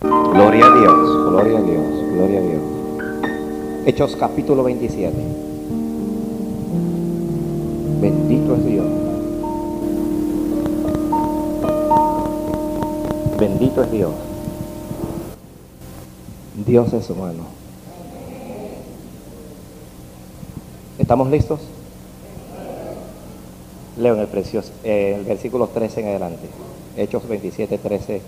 Gloria a Dios, gloria a Dios, gloria a Dios. Hechos capítulo 27. Bendito es Dios. Bendito es Dios. Dios es humano. ¿Estamos listos? Leo en el, precioso, eh, el versículo 13 en adelante. Hechos 27, 13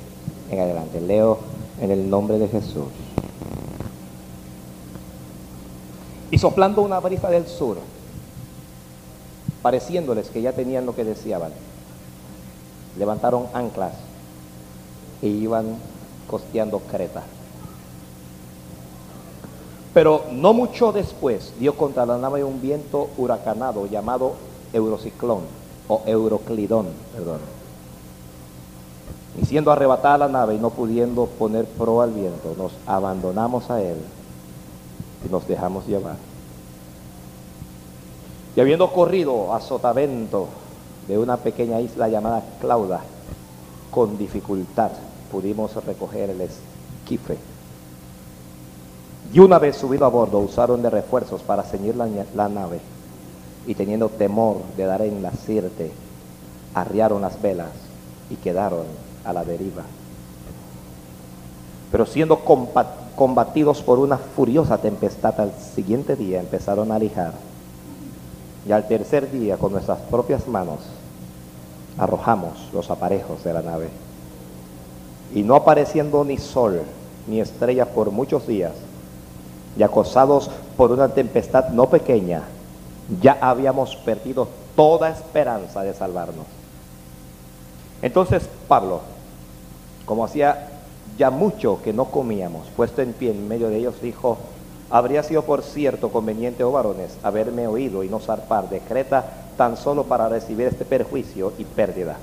en adelante. Leo en el nombre de Jesús. Y soplando una brisa del sur, pareciéndoles que ya tenían lo que deseaban, levantaron anclas e iban costeando Creta. Pero no mucho después dio contra la nave un viento huracanado llamado Eurociclón o Euroclidón, perdón. Y siendo arrebatada la nave y no pudiendo poner pro al viento, nos abandonamos a él y nos dejamos llevar. Y habiendo corrido a sotavento de una pequeña isla llamada Clauda, con dificultad pudimos recoger el esquife. Y una vez subido a bordo, usaron de refuerzos para ceñir la, la nave y teniendo temor de dar en la sirte, arriaron las velas y quedaron a la deriva. Pero siendo combatidos por una furiosa tempestad al siguiente día empezaron a lijar. Y al tercer día con nuestras propias manos arrojamos los aparejos de la nave. Y no apareciendo ni sol ni estrella por muchos días, y acosados por una tempestad no pequeña, ya habíamos perdido toda esperanza de salvarnos. Entonces Pablo, como hacía ya mucho que no comíamos, puesto en pie en medio de ellos, dijo, habría sido por cierto conveniente, oh varones, haberme oído y no zarpar de Creta tan solo para recibir este perjuicio y pérdida.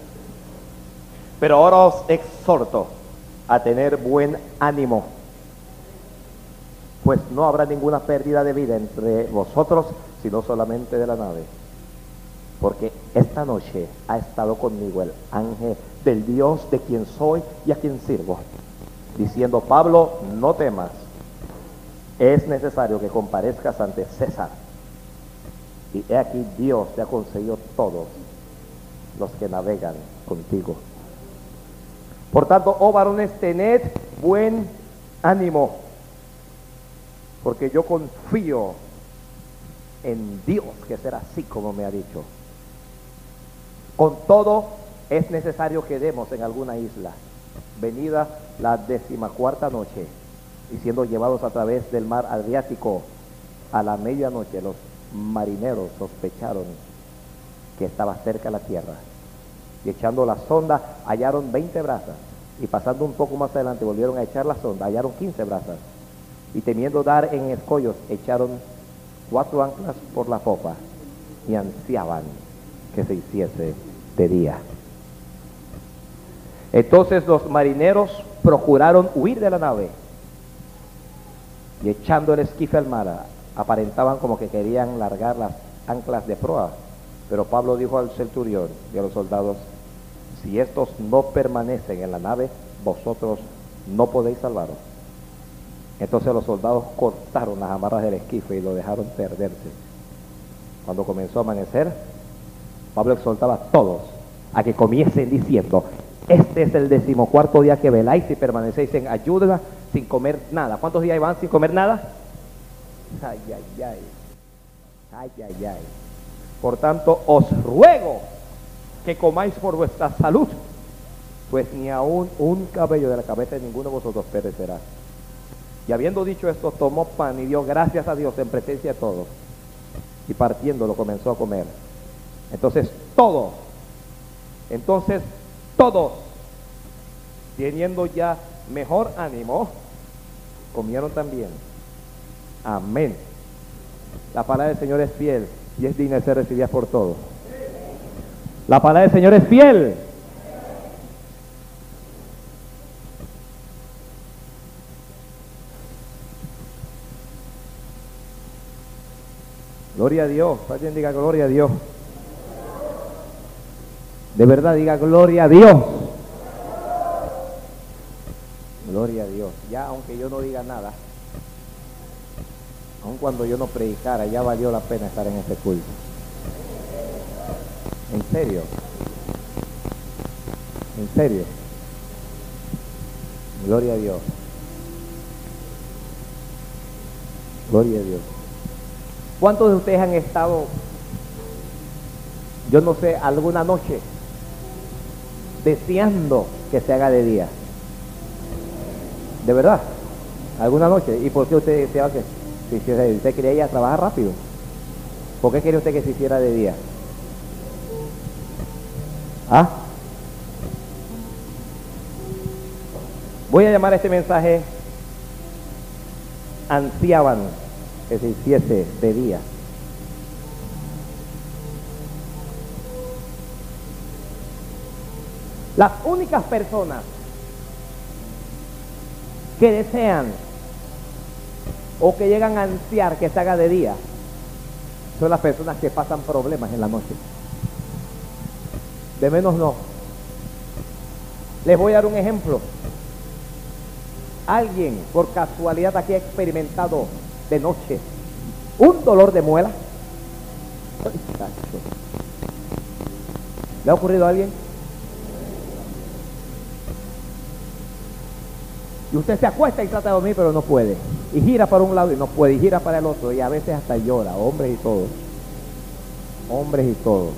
Pero ahora os exhorto a tener buen ánimo, pues no habrá ninguna pérdida de vida entre vosotros, sino solamente de la nave. Porque esta noche ha estado conmigo el ángel del Dios de quien soy y a quien sirvo, diciendo, Pablo, no temas, es necesario que comparezcas ante César. Y he aquí Dios te ha conseguido todos los que navegan contigo. Por tanto, oh varones, tened buen ánimo, porque yo confío en Dios que será así como me ha dicho. Con todo, es necesario que demos en alguna isla, venida la decimacuarta noche, y siendo llevados a través del mar Adriático a la medianoche, los marineros sospecharon que estaba cerca la tierra. Y echando la sonda, hallaron 20 brazas. Y pasando un poco más adelante, volvieron a echar la sonda, hallaron 15 brazas. Y temiendo dar en escollos, echaron cuatro anclas por la popa y ansiaban que se hiciese de día. Entonces los marineros procuraron huir de la nave y echando el esquife al mar, aparentaban como que querían largar las anclas de proa. Pero Pablo dijo al centurión y a los soldados, si estos no permanecen en la nave, vosotros no podéis salvaros. Entonces los soldados cortaron las amarras del esquife y lo dejaron perderse. Cuando comenzó a amanecer, Pablo exhortaba a todos a que comiesen diciendo, este es el decimocuarto día que veláis y permanecéis en ayuda sin comer nada. ¿Cuántos días van sin comer nada? Ay, ay, ay. Ay, ay, ay. Por tanto, os ruego que comáis por vuestra salud, pues ni aún un cabello de la cabeza de ninguno de vosotros perecerá. Y habiendo dicho esto, tomó pan y dio gracias a Dios en presencia de todos. Y partiéndolo comenzó a comer. Entonces todos, entonces todos, teniendo ya mejor ánimo, comieron también. Amén. La palabra del Señor es fiel y es digna de ser recibida por todos. La palabra del Señor es fiel. Gloria a Dios. Alguien diga gloria a Dios. De verdad diga gloria a Dios. Gloria a Dios. Ya aunque yo no diga nada, aun cuando yo no predicara, ya valió la pena estar en este culto. En serio. En serio. Gloria a Dios. Gloria a Dios. ¿Cuántos de ustedes han estado, yo no sé, alguna noche deseando que se haga de día? ¿De verdad? ¿Alguna noche? ¿Y por qué usted deseaba que se hiciera de día? ¿Usted quería ir a trabajar rápido? ¿Por qué quería usted que se hiciera de día? ¿Ah? Voy a llamar a este mensaje ansiaban que se hiciese de día. Las únicas personas que desean o que llegan a ansiar que se haga de día son las personas que pasan problemas en la noche. De menos no. Les voy a dar un ejemplo. Alguien por casualidad aquí ha experimentado de noche un dolor de muela. ¿Le ha ocurrido a alguien? Y usted se acuesta y trata de dormir, pero no puede. Y gira para un lado y no puede. Y gira para el otro. Y a veces hasta llora. Hombres y todos. Hombres y todos.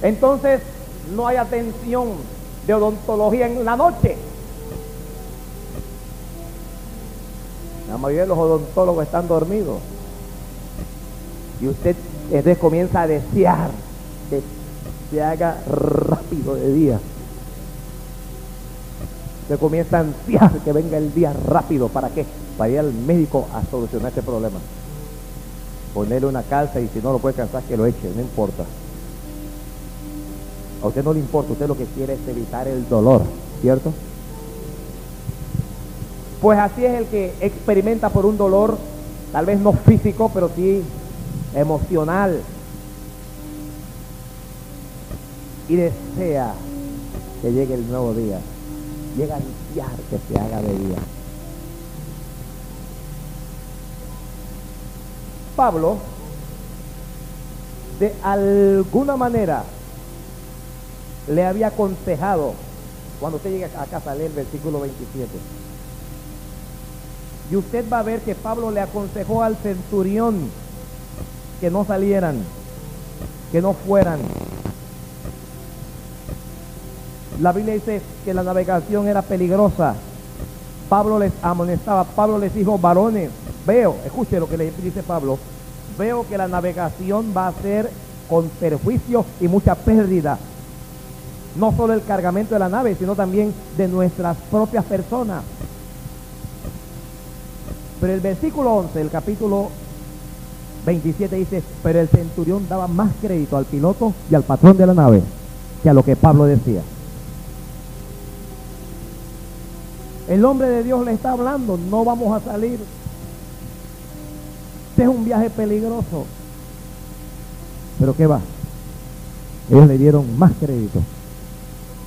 Entonces, no hay atención de odontología en la noche. La mayoría de los odontólogos están dormidos. Y usted entonces comienza a desear se haga rápido de día. Se comienza a ansiar que venga el día rápido. ¿Para qué? Para ir al médico a solucionar este problema. Ponerle una calza y si no lo puede cansar, que lo eche, no importa. A usted no le importa, usted lo que quiere es evitar el dolor, ¿cierto? Pues así es el que experimenta por un dolor, tal vez no físico, pero sí emocional. Y desea que llegue el nuevo día. Llega a ansiar que se haga de día. Pablo, de alguna manera, le había aconsejado, cuando usted llegue a casa a leer el versículo 27, y usted va a ver que Pablo le aconsejó al centurión que no salieran, que no fueran. La Biblia dice que la navegación era peligrosa. Pablo les amonestaba, Pablo les dijo, varones, veo, escuche lo que le dice Pablo, veo que la navegación va a ser con perjuicio y mucha pérdida no solo el cargamento de la nave, sino también de nuestras propias personas. Pero el versículo 11, el capítulo 27 dice, pero el centurión daba más crédito al piloto y al patrón de la nave que a lo que Pablo decía. El hombre de Dios le está hablando, no vamos a salir. Este es un viaje peligroso. Pero ¿qué va? Ellos le dieron más crédito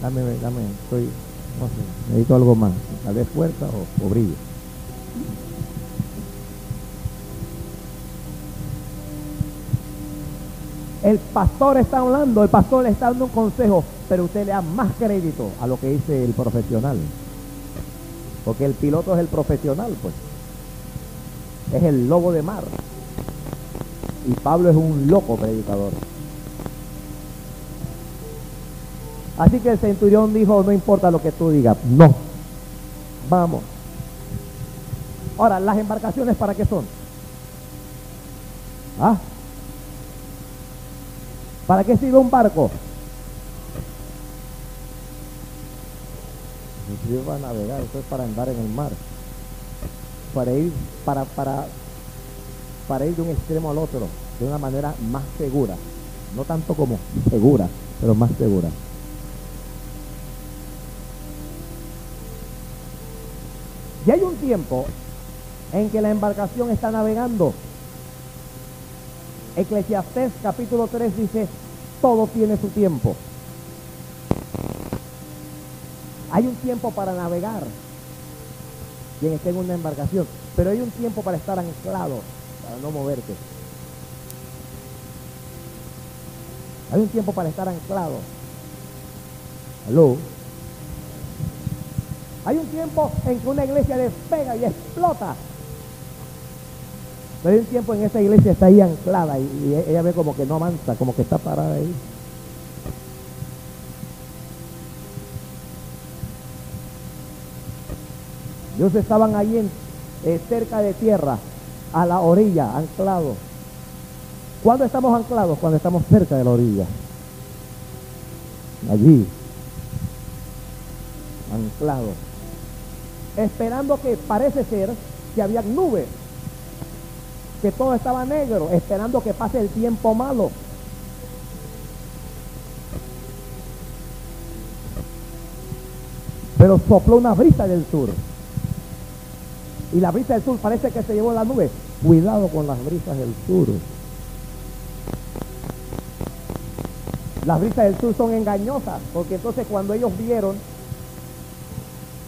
dame, dame, estoy, no sé, necesito algo más, tal vez fuerza o, o brillo. El pastor está hablando, el pastor le está dando un consejo, pero usted le da más crédito a lo que dice el profesional. Porque el piloto es el profesional, pues. Es el lobo de mar. Y Pablo es un loco predicador. Así que el centurión dijo, no importa lo que tú digas, no, vamos. Ahora, ¿las embarcaciones para qué son? ¿Ah? ¿Para qué sirve un barco? No sirve a navegar, eso es para andar en el mar. Para ir, para, para, para ir de un extremo al otro, de una manera más segura. No tanto como segura, pero más segura. Y hay un tiempo en que la embarcación está navegando. Eclesiastés capítulo 3 dice, todo tiene su tiempo. Hay un tiempo para navegar, quien esté en una embarcación, pero hay un tiempo para estar anclado, para no moverte. Hay un tiempo para estar anclado. Aló. Hay un tiempo en que una iglesia despega y explota. Pero hay un tiempo en que esa iglesia está ahí anclada y, y ella ve como que no avanza, como que está parada ahí. Ellos estaban ahí eh, cerca de tierra, a la orilla, anclados. ¿Cuándo estamos anclados? Cuando estamos cerca de la orilla. Allí, anclados. Esperando que parece ser que había nubes, que todo estaba negro, esperando que pase el tiempo malo. Pero sopló una brisa del sur. Y la brisa del sur parece que se llevó la nube. Cuidado con las brisas del sur. Las brisas del sur son engañosas, porque entonces cuando ellos vieron,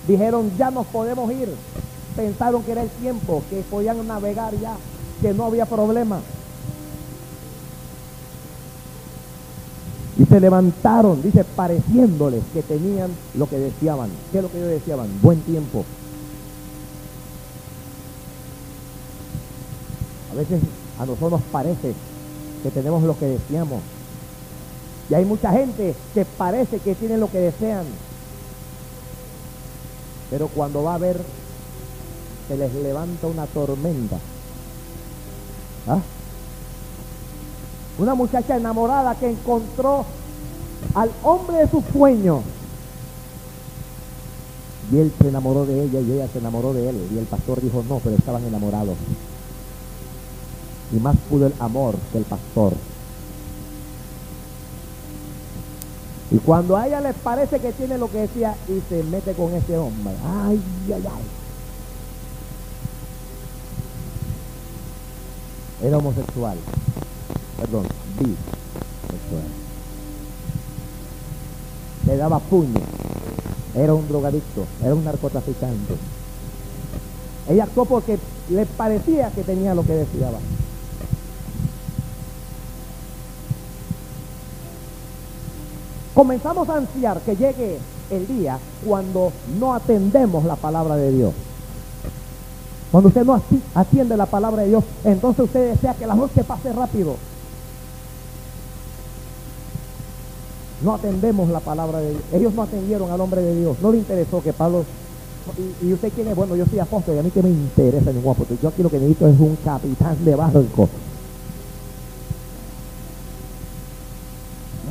dijeron, ya nos podemos ir. Pensaron que era el tiempo, que podían navegar ya, que no había problema. Y se levantaron, dice, pareciéndoles que tenían lo que deseaban. ¿Qué es lo que ellos deseaban? Buen tiempo. A veces a nosotros nos parece que tenemos lo que deseamos. Y hay mucha gente que parece que tienen lo que desean. Pero cuando va a ver, se les levanta una tormenta. ¿Ah? Una muchacha enamorada que encontró al hombre de sus sueños. Y él se enamoró de ella y ella se enamoró de él. Y el pastor dijo, no, pero estaban enamorados. Y más pudo el amor que el pastor. Y cuando a ella les parece que tiene lo que decía y se mete con ese hombre. Ay, ay, ay. Era homosexual. Perdón, bisexual. Le daba puño. Era un drogadicto. Era un narcotraficante. Ella actuó porque le parecía que tenía lo que deseaba. Comenzamos a ansiar que llegue el día cuando no atendemos la palabra de Dios. Cuando usted no atiende la palabra de Dios, entonces usted desea que la noche pase rápido. No atendemos la palabra de Dios. Ellos no atendieron al hombre de Dios. No le interesó que Pablo... Y, usted quién es, bueno, yo soy apóstol y a mí que me interesa ningún apóstol. Yo aquí lo que necesito es un capitán de barco.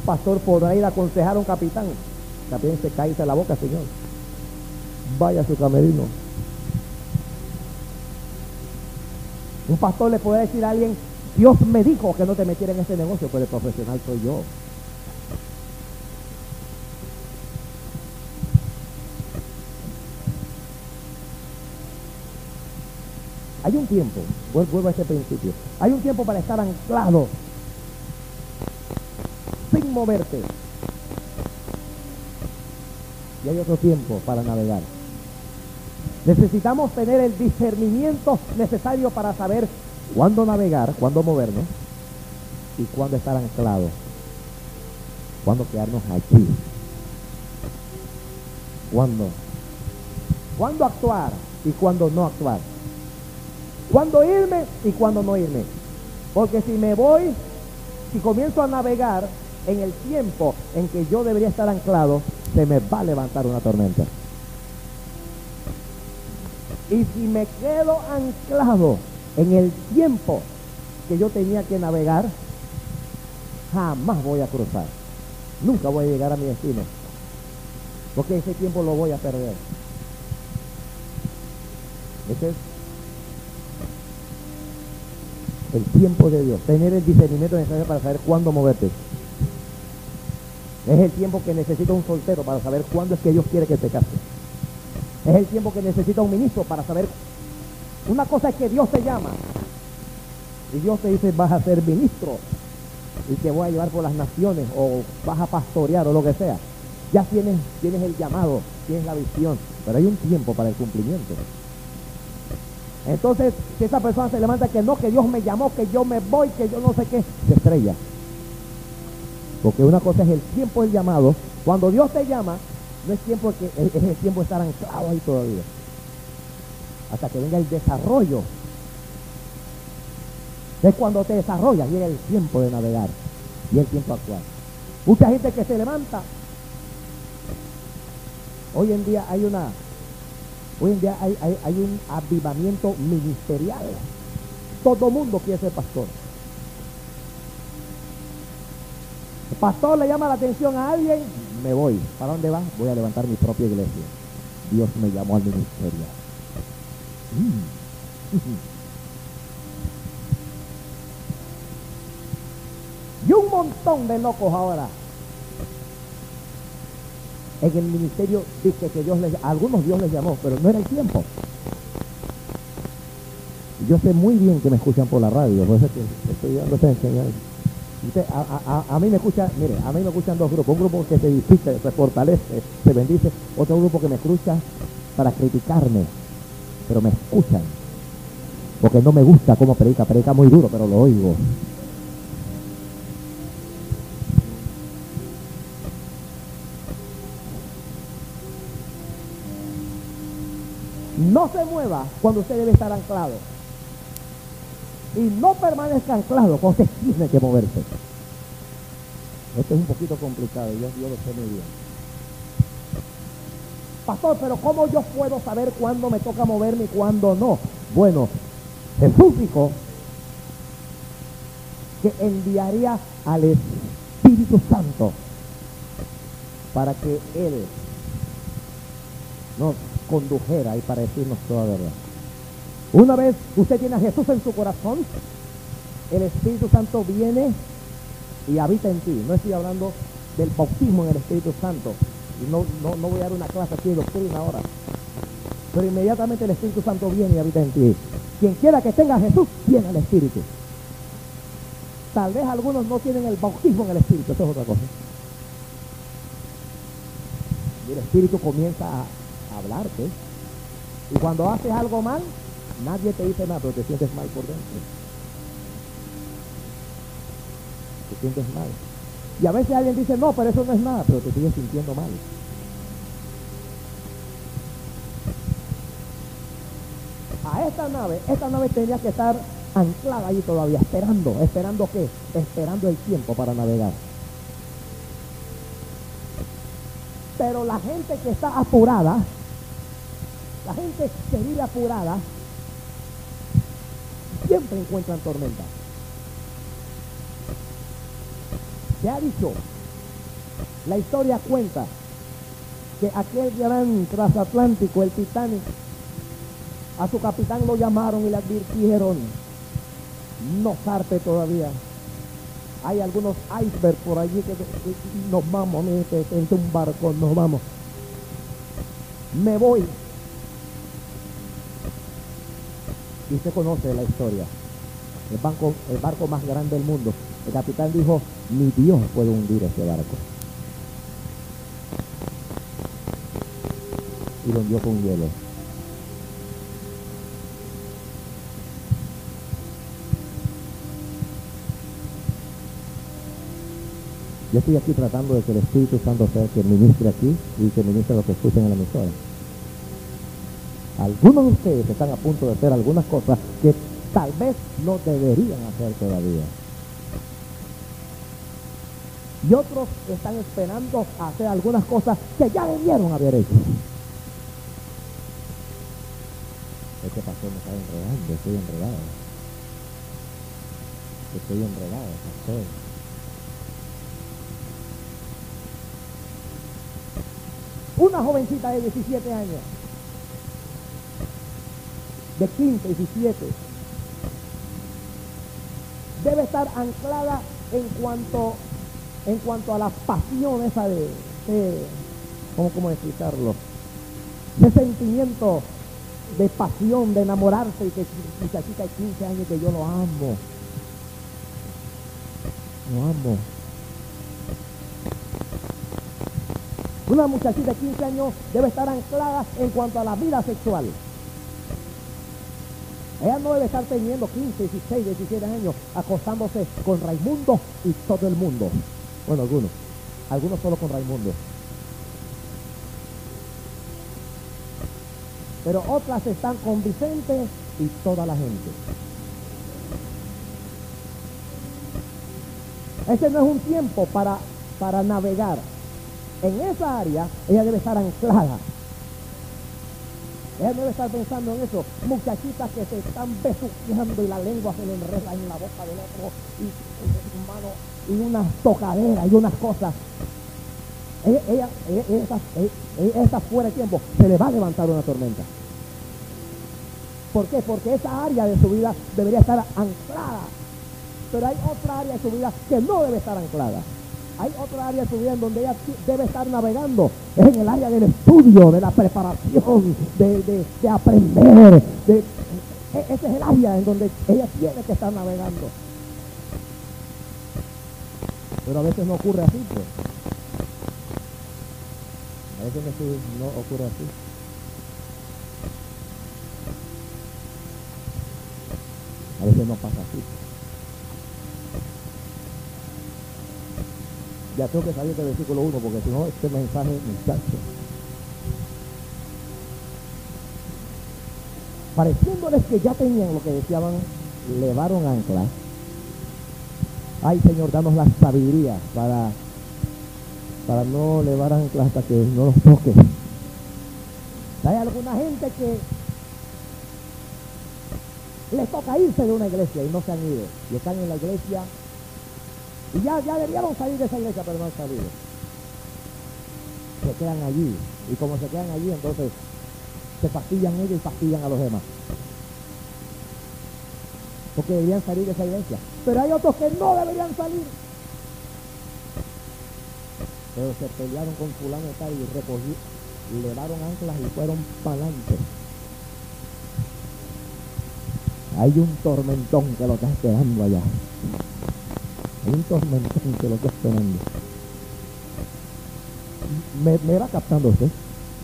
Pastor por ahí le aconsejar a un capitán. También se cae la boca, Señor. Vaya a su camerino. Un pastor le puede decir a alguien, Dios me dijo que no te metiera en este negocio, pero el profesional soy yo. Hay un tiempo, vuelvo a ese principio, hay un tiempo para estar anclado sin moverte. Y hay otro tiempo para navegar. Necesitamos tener el discernimiento necesario para saber cuándo navegar, cuándo movernos y cuándo estar anclado, cuándo quedarnos aquí, cuándo, cuándo actuar y cuándo no actuar, cuándo irme y cuándo no irme. Porque si me voy, si comienzo a navegar, en el tiempo en que yo debería estar anclado, se me va a levantar una tormenta. Y si me quedo anclado en el tiempo que yo tenía que navegar, jamás voy a cruzar. Nunca voy a llegar a mi destino. Porque ese tiempo lo voy a perder. Ese es el tiempo de Dios. Tener el discernimiento necesario para saber cuándo moverte. Es el tiempo que necesita un soltero para saber cuándo es que Dios quiere que te case. Es el tiempo que necesita un ministro para saber. Una cosa es que Dios te llama. Y Dios te dice, vas a ser ministro. Y te voy a llevar por las naciones. O vas a pastorear o lo que sea. ya tienes, tienes el llamado, tienes la visión, pero hay un tiempo para el cumplimiento. Entonces, si esa persona se levanta que no, que Dios me llamó, que yo me voy, que yo no sé qué, se estrella. Porque una cosa es el tiempo del llamado. Cuando Dios te llama, no es tiempo que es tiempo de estar anclado ahí todavía. Hasta que venga el desarrollo. Es cuando te desarrollas, llega el tiempo de navegar y el tiempo actual. Mucha gente que se levanta. Hoy en día hay una, hoy en día hay, hay un avivamiento ministerial. Todo mundo quiere ser pastor. El pastor le llama la atención a alguien, me voy. ¿Para dónde va? Voy a levantar mi propia iglesia. Dios me llamó al ministerio. Y un montón de locos ahora. En el ministerio dice que Dios les, algunos Dios les llamó, pero no era el tiempo. Yo sé muy bien que me escuchan por la radio, por eso es que estoy dando esta enseñanza. A, mí me escucha, mire, a mí me escuchan dos grupos, un grupo que se edifica, se fortalece, se bendice, otro grupo que me escucha para criticarme, pero me escuchan, porque no me gusta cómo predica, predica muy duro, pero lo oigo. No se mueva cuando usted debe estar anclado. Y no permanezca anclado usted tiene que moverse. Esto es un poquito complicado, yo, yo lo sé muy bien. Pastor, pero ¿cómo yo puedo saber cuándo me toca moverme y cuándo no? Bueno, Jesús dijo que enviaría al Espíritu Santo para que Él nos condujera y para decirnos toda verdad. Una vez usted tiene a Jesús en su corazón, el Espíritu Santo viene y habita en ti. No estoy hablando del bautismo en el Espíritu Santo. No, no, no voy a dar una clase aquí de doctrina ahora. Pero inmediatamente el Espíritu Santo viene y habita en ti. Quien quiera que tenga a Jesús, tiene al Espíritu. Tal vez algunos no tienen el bautismo en el Espíritu, eso es otra cosa. Y el Espíritu comienza a hablarte. Y cuando haces algo mal, nadie te dice nada, pero te sientes mal por dentro. Te sientes mal. Y a veces alguien dice, no, pero eso no es nada, pero te sigues sintiendo mal. A esta nave, esta nave tenía que estar anclada ahí todavía, esperando. ¿Esperando qué? Esperando el tiempo para navegar. Pero la gente que está apurada, la gente que vive apurada, siempre encuentran tormenta. Se ha dicho, la historia cuenta que aquel gran transatlántico, el Titanic, a su capitán lo llamaron y le advirtieron, no zarpe todavía. Hay algunos icebergs por allí que, nos vamos, mire, en un barco, nos vamos. Me voy. Y usted conoce la historia. El, banco, el barco más grande del mundo. El capitán dijo, ni Dios puede hundir ese barco. Y lo hundió con hielo. Yo estoy aquí tratando de que el Espíritu Santo sea que ministre aquí y que ministre lo que escuchen en la emisora. Algunos de ustedes están a punto de hacer algunas cosas que tal vez no deberían hacer todavía. Y otros están esperando hacer algunas cosas que ya debieron haber hecho. Este pastor me está enredando, estoy enredado. Estoy enredado, pastor. Una jovencita de 17 años, de 15, 17, debe estar anclada en cuanto, en cuanto a la pasión esa de, ¿cómo, ¿cómo explicarlo? Ese sentimiento de pasión, de enamorarse y que muchachita de 15 años que yo lo amo. Lo amo. Una muchachita de 15 años debe estar anclada en cuanto a la vida sexual. Ella no debe estar teniendo 15, 16, 17 años acostándose con Raimundo y todo el mundo. Bueno, algunos. Algunos solo con Raimundo. Pero otras están con Vicente y toda la gente. Ese no es un tiempo para, para navegar. En esa área ella debe estar anclada. Ella debe estar pensando en eso. Muchachitas que se están besuqueando y la lengua se le enreda en la boca del otro y, y, y unas tocaderas y unas cosas. Ella, ella, ella, ella está fuera de tiempo. Se le va a levantar una tormenta. ¿Por qué? Porque esa área de su vida debería estar anclada. Pero hay otra área de su vida que no debe estar anclada. Hay otra área de su vida en donde ella debe estar navegando. Es en el área del estudio, de la preparación, de, aprender. E, ese es el área en donde ella tiene que estar navegando. Pero a veces no ocurre así, pues. A veces no ocurre así. A veces no pasa así. Ya tengo que salir del versículo 1 porque si no, este mensaje, muchacho. Pareciéndoles que ya tenían lo que decían, levaron ancla. Ay, Señor, danos la sabiduría para, para no levar ancla hasta que no los toque. Hay alguna gente que les toca irse de una iglesia y no se han ido. Y están en la iglesia. Y ya, ya debieron salir de esa iglesia, pero no han salido. Se quedan allí. Y como se quedan allí, entonces se pastillan ellos y pastillan a los demás. Porque deberían salir de esa iglesia. Pero hay otros que no deberían salir. Pero se pelearon con fulano y tal y recogí, levaron anclas y fueron para adelante. Hay un tormentón que lo está esperando allá. Hay un tormentón que lo está esperando. Me, va captando usted.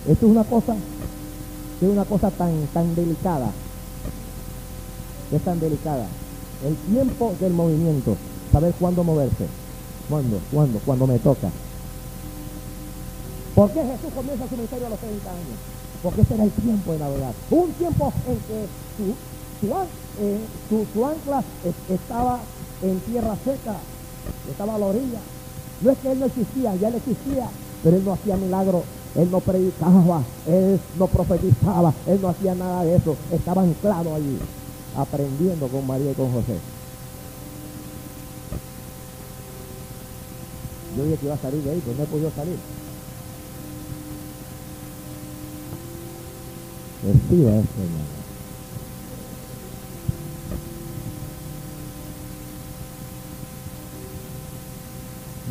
Esto es una cosa, es una cosa tan, tan delicada. Es tan delicada. El tiempo del movimiento. Saber cuándo moverse. ¿Cuándo? ¿Cuándo? Cuando me toca. ¿Por qué Jesús comienza su ministerio a los 30 años? Porque ese era el tiempo de navegar. Un tiempo en que su eh, su, ancla estaba en tierra seca, estaba a la orilla. No es que él no existía, ya él existía, pero él no hacía milagros, él no predicaba, él no profetizaba, él no hacía nada de eso, estaba anclado allí, aprendiendo con María y con José. Yo dije que iba a salir de ahí, pero no he podido salir.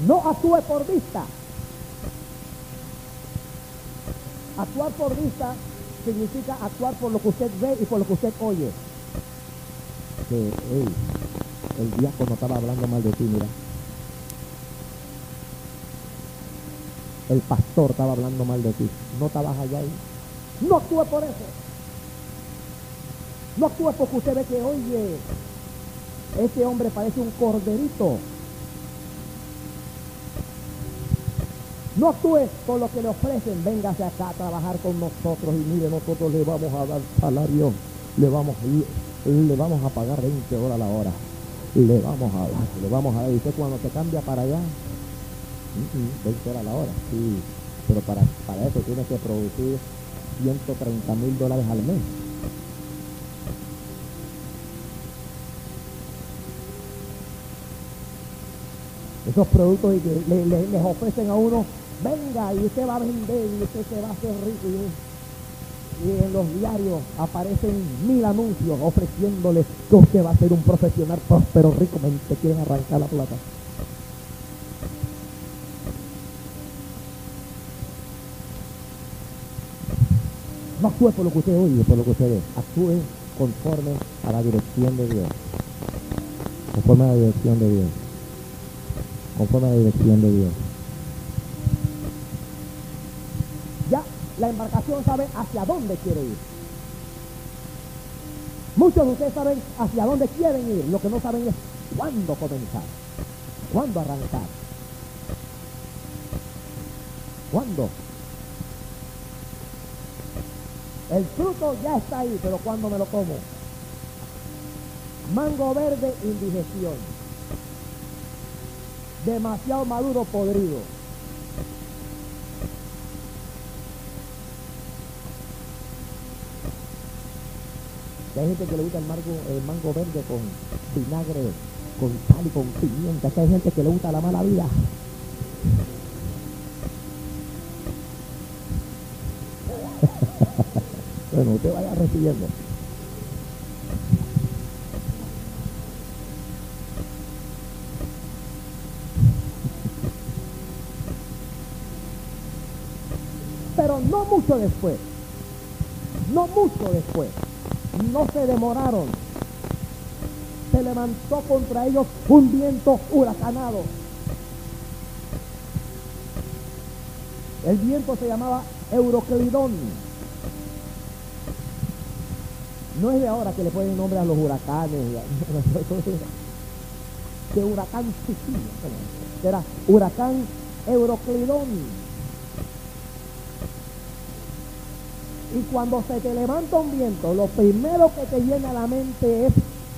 No actúe por vista. Actuar por vista significa actuar por lo que usted ve y por lo que usted oye. Que, el diácono estaba hablando mal de ti, mira. El pastor estaba hablando mal de ti. No estabas allá ahí. No actúe por eso. No actúe porque usted ve que, oye, ese hombre parece un corderito. No actúe por lo que le ofrecen, véngase acá a trabajar con nosotros y mire, nosotros le vamos a dar salario, le vamos, le, vamos a pagar 20 horas la hora, le vamos a dar, le vamos a dar. Y usted cuando se cambia para allá, 20 horas la hora, sí, pero para, para eso tiene que producir 130 mil dólares al mes. Esos productos que les ofrecen a uno venga y usted va a vender y usted se va a hacer rico. Y, en los diarios aparecen mil anuncios ofreciéndole que usted va a ser un profesional próspero, rico, te quieren arrancar la plata. No actúe por lo que usted oye, por lo que usted ve. Actúe conforme a la dirección de Dios. Conforme a la dirección de Dios. Conforme a la dirección de Dios. La embarcación sabe hacia dónde quiere ir. Muchos de ustedes saben hacia dónde quieren ir, lo que no saben es cuándo comenzar, cuándo arrancar, cuándo. El fruto ya está ahí, pero ¿cuándo me lo como? Mango verde, indigestión. Demasiado maduro, podrido. Hay gente que le gusta el mango, el mango verde con vinagre, con sal y con pimienta. hay gente que le gusta la mala vida. bueno, usted vaya recibiendo. Pero no mucho después, no mucho después, no se demoraron. Se levantó contra ellos un viento huracanado. El viento se llamaba Euroclidón. No es de ahora que le ponen nombre a los huracanes. De huracán Sicilia. Era huracán Euroclidón. Y cuando se te levanta un viento, lo primero que te llena la mente es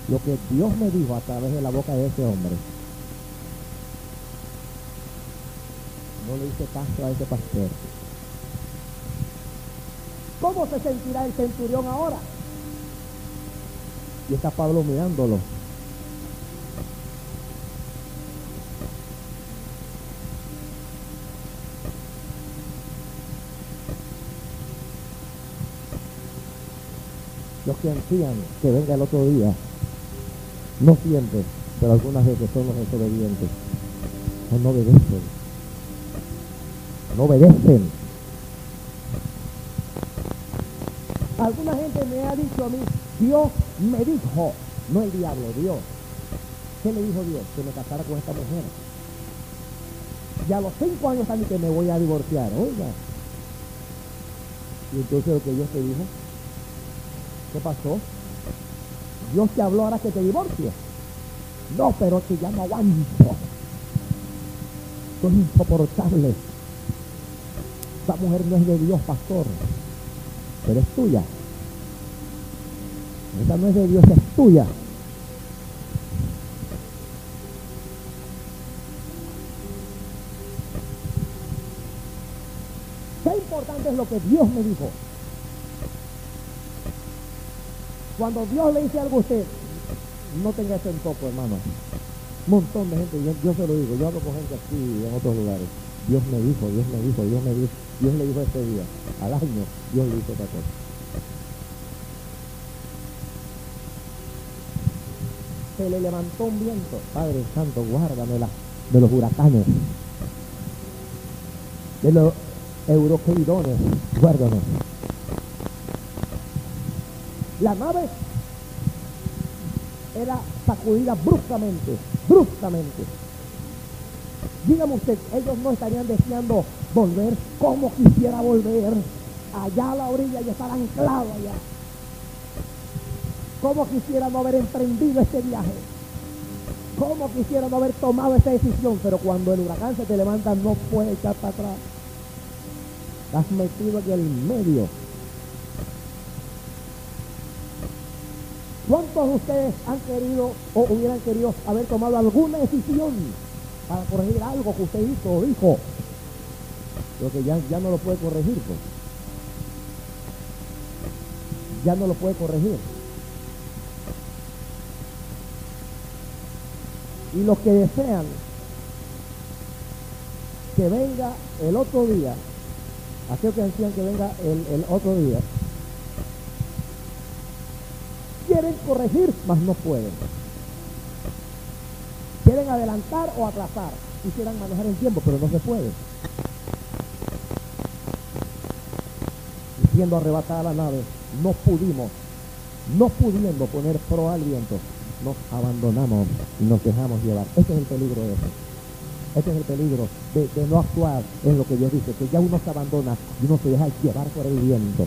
lo que Dios me dijo a través de la boca de ese hombre. No le hice caso a ese pastor. ¿Cómo se sentirá el centurión ahora? Y está Pablo mirándolo. Los que ansían que venga el otro día, no siempre, pero algunas veces son los desobedientes, no obedecen, no obedecen. Alguna gente me ha dicho a mí, Dios me dijo, no el diablo, Dios. ¿Qué me dijo Dios? Que me casara con esta mujer. Ya a los cinco años también que me voy a divorciar, oiga. Y entonces lo que Dios te dijo, ¿Qué pasó? Dios te habló ahora que te divorcies. No, pero que ya no aguanto. Esto es insoportable. Esa mujer no es de Dios, pastor. Pero es tuya. Esa no es de Dios, es tuya. Qué importante es lo que Dios me dijo. Cuando Dios le dice algo a usted, no tenga ese poco, hermano. Un montón de gente, yo, se lo digo, yo hablo con gente aquí en otros lugares. Dios me dijo, Dios me dijo, Dios me dijo, Dios le dijo este día. Al año, Dios le hizo otra cosa. Se le levantó un viento. Padre Santo, guárdamela de los huracanes, de los euroclidones, guárdame. La nave era sacudida bruscamente, bruscamente. Dígame usted, ellos no estarían deseando volver como quisiera volver allá a la orilla y estar anclado allá. Como quisiera no haber emprendido este viaje. Como quisiera no haber tomado esa decisión. Pero cuando el huracán se te levanta no puedes echar para atrás. Estás metido en el medio ¿Cuántos de ustedes han querido o hubieran querido haber tomado alguna decisión para corregir algo que usted hizo o dijo? Pero que ya, ya no lo puede corregir, pues. Ya no lo puede corregir. Y los que desean que venga el otro día, aquellos que decían que venga el otro día, quieren corregir, mas no pueden. Quieren adelantar o atrasar. Quisieran manejar el tiempo, pero no se puede. Y siendo arrebatada la nave, no pudimos, no pudiendo poner pro al viento, nos abandonamos y nos dejamos llevar. Ese es el peligro de eso. Este es el peligro de, de no actuar en lo que Dios dice, que ya uno se abandona y uno se deja llevar por el viento.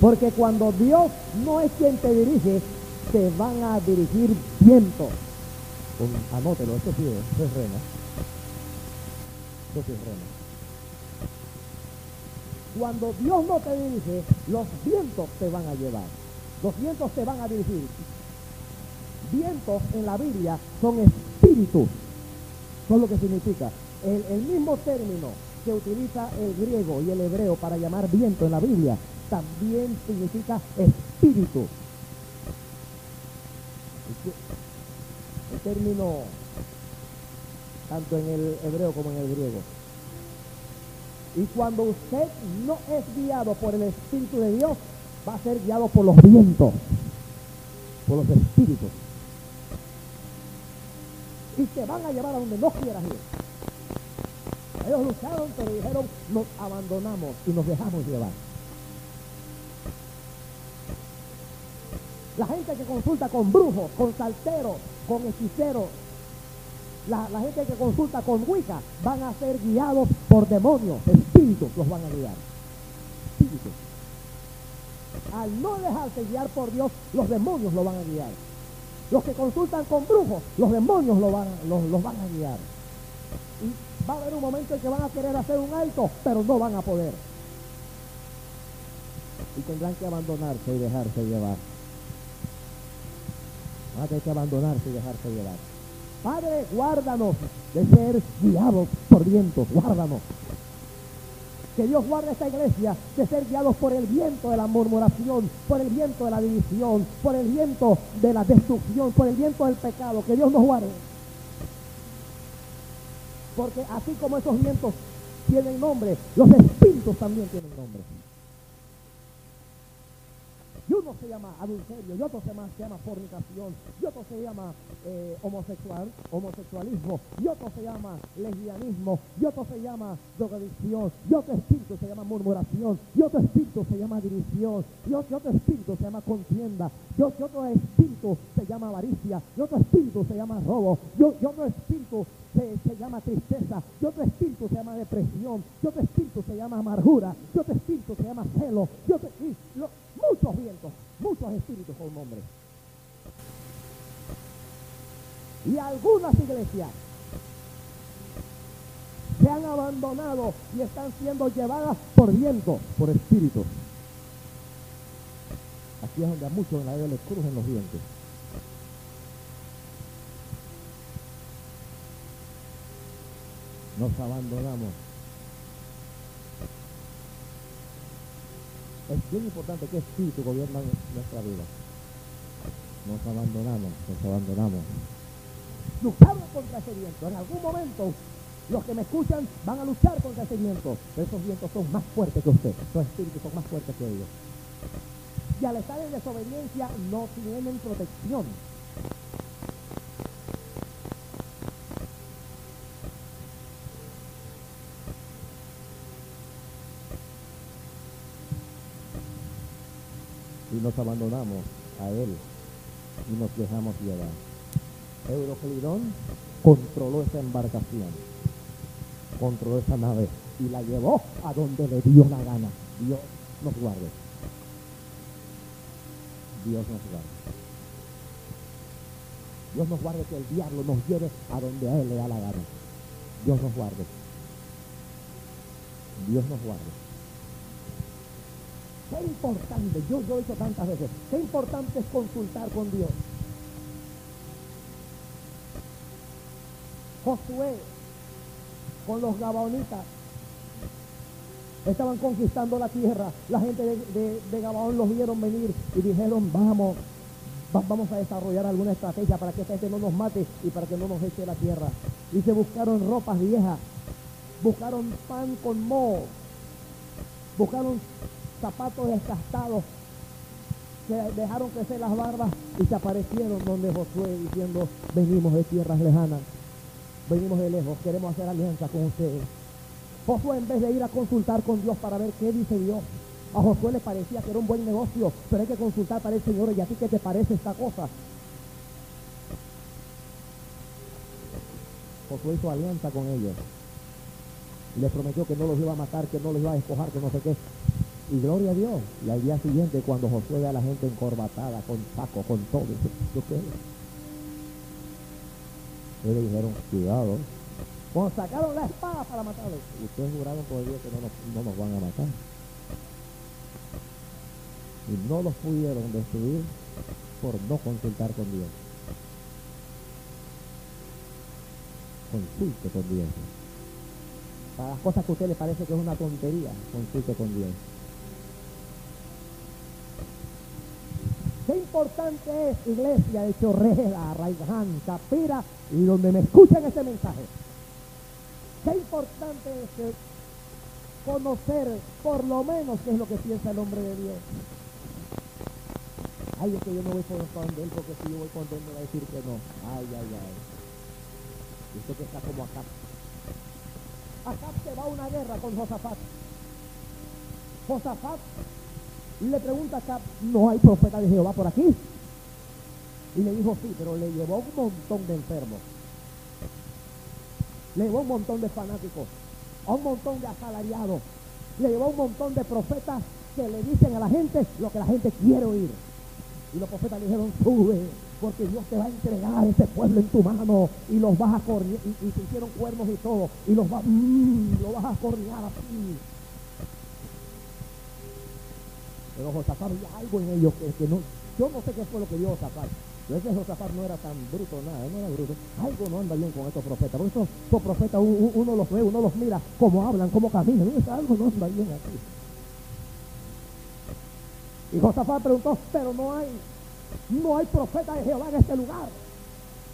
Porque cuando Dios no es quien te dirige, te van a dirigir vientos. Anótelo, esto sí es, esto es. Esto es. Cuando Dios no te dirige, los vientos te van a llevar. Los vientos te van a dirigir. Vientos en la Biblia son espíritus. Es lo que significa. El mismo término que utiliza el griego y el hebreo para llamar viento en la Biblia también significa espíritu. El término tanto en el hebreo como en el griego. Y cuando usted no es guiado por el Espíritu de Dios, va a ser guiado por los vientos, por los espíritus. Y te van a llevar a donde no quieras ir. Ellos lucharon, pero dijeron, nos abandonamos y nos dejamos llevar. La gente que consulta con brujos, con salteros, con hechiceros, la, gente que consulta con Wicca van a ser guiados por demonios, espíritus los van a guiar. Espíritus. Al no dejarse guiar por Dios, los demonios lo van a guiar. Los que consultan con brujos, los demonios lo van, los van a guiar. Y va a haber un momento en que van a querer hacer un alto, pero no van a poder. Y tendrán que abandonarse y dejarse llevar. Van a tener que abandonarse y dejarse llevar. Padre, guárdanos de ser guiados por vientos, guárdanos. Que Dios guarde esta iglesia de ser guiados por el viento de la murmuración, por el viento de la división, por el viento de la destrucción, por el viento del pecado. Que Dios nos guarde. Porque así como esos vientos tienen nombre, los espíritus también tienen nombre. Y uno se llama adulterio, y otro se llama, fornicación, y otro se llama eh, homosexual, homosexualismo, y otro se llama lesbianismo, y otro se llama drogadicción, y otro espíritu se llama murmuración, y otro espíritu se llama división, y otro, espíritu se llama contienda, y otro, espíritu se llama avaricia, y otro espíritu se llama robo, y, y otro espíritu se, se llama tristeza, y otro espíritu se llama depresión, y otro espíritu se llama amargura, y otro espíritu se llama celo, y otro, y muchos vientos, muchos espíritus con nombre. Y algunas iglesias se han abandonado y están siendo llevadas por viento, por espíritus. Aquí es donde a muchos en la vida les crujen los vientos. Nos abandonamos. Es bien importante que espíritu gobierna nuestra vida. Nos abandonamos, nos abandonamos. Lucharon contra ese viento. En algún momento, los que me escuchan van a luchar contra ese viento. Pero esos vientos son más fuertes que usted. Esos espíritus son más fuertes que ellos. Y al estar en desobediencia no tienen protección. Y nos abandonamos a Él y nos dejamos llevar. Euroclidón controló esa embarcación, controló esa nave y la llevó a donde le dio la gana. Dios nos guarde. Dios nos guarde. Dios nos guarde que el diablo nos lleve a donde a Él le da la gana. Dios nos guarde. Dios nos guarde. Qué importante, yo, yo he dicho tantas veces, qué importante es consultar con Dios. Josué con los gabaonitas estaban conquistando la tierra. La gente de, de- Gabaón los vieron venir y dijeron, vamos, va- vamos a desarrollar alguna estrategia para que esta gente no nos mate y para que no nos eche la tierra. Y se buscaron ropas viejas, buscaron pan con moho, buscaron zapatos desgastados, se dejaron crecer las barbas y se aparecieron donde Josué diciendo, venimos de tierras lejanas, venimos de lejos, queremos hacer alianza con ustedes. Josué en vez de ir a consultar con Dios para ver qué dice Dios, a Josué le parecía que era un buen negocio, pero hay que consultar para el Señor y a ti qué te parece esta cosa. Josué hizo alianza con ellos. Y les prometió que no los iba a matar, que no los iba a despojar, que no sé qué. Y gloria a Dios. Y al día siguiente, cuando Josué ve a la gente encorbatada, con saco, con todo, dice, ¿yo qué? Dijeron, cuidado. Cuando sacaron la espada para matarlos, ustedes juraron por Dios que no nos, no nos van a matar. Y no los pudieron destruir por no consultar con Dios. Consulte con Dios. Para las cosas que a usted le parece que es una tontería, consulte con Dios. Qué importante es, iglesia de Chorrera, Raiján, Capira y donde me escuchan este mensaje. Qué importante es conocer por lo menos qué es lo que piensa el hombre de Dios. Ay, es que yo no voy donde él porque si yo voy con él me va a decir que no. Ay, ay, ay. Y usted que está como acá. Acá se va una guerra con Josafat. Josafat le pregunta a Acab, ¿no hay profeta de Jehová por aquí? Y le dijo, sí, pero le llevó un montón de enfermos. Le llevó un montón de fanáticos, a un montón de asalariados. Le llevó un montón de profetas que le dicen a la gente lo que la gente quiere oír. Y los profetas le dijeron, sube, porque Dios te va a entregar ese pueblo en tu mano y los vas a correr, y, se hicieron cuernos y todo, y los va, mm, lo vas a cornear así. Pero Josafat había algo en ellos que, que, no, yo no sé qué fue lo que dio Josafat. Pero ese Josafat no era tan bruto, nada, no era bruto. Algo no anda bien con estos profetas. Porque estos, estos profetas uno, los ve, uno los mira, cómo hablan, cómo caminan. Algo no anda bien aquí. Y Josafat preguntó, pero no hay, no hay profeta de Jehová en este lugar.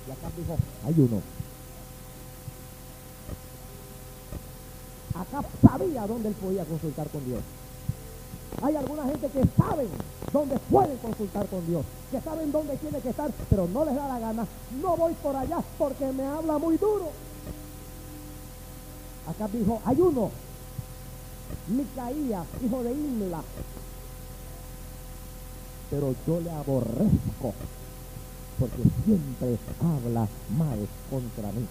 Y acá dijo, hay uno. Acá sabía dónde él podía consultar con Dios. Hay alguna gente que saben dónde pueden consultar con Dios, que saben dónde tiene que estar, pero no les da la gana. No voy por allá porque me habla muy duro. Acá dijo, hay uno, Micaías, hijo de Imla, pero yo le aborrezco porque siempre habla mal contra mí.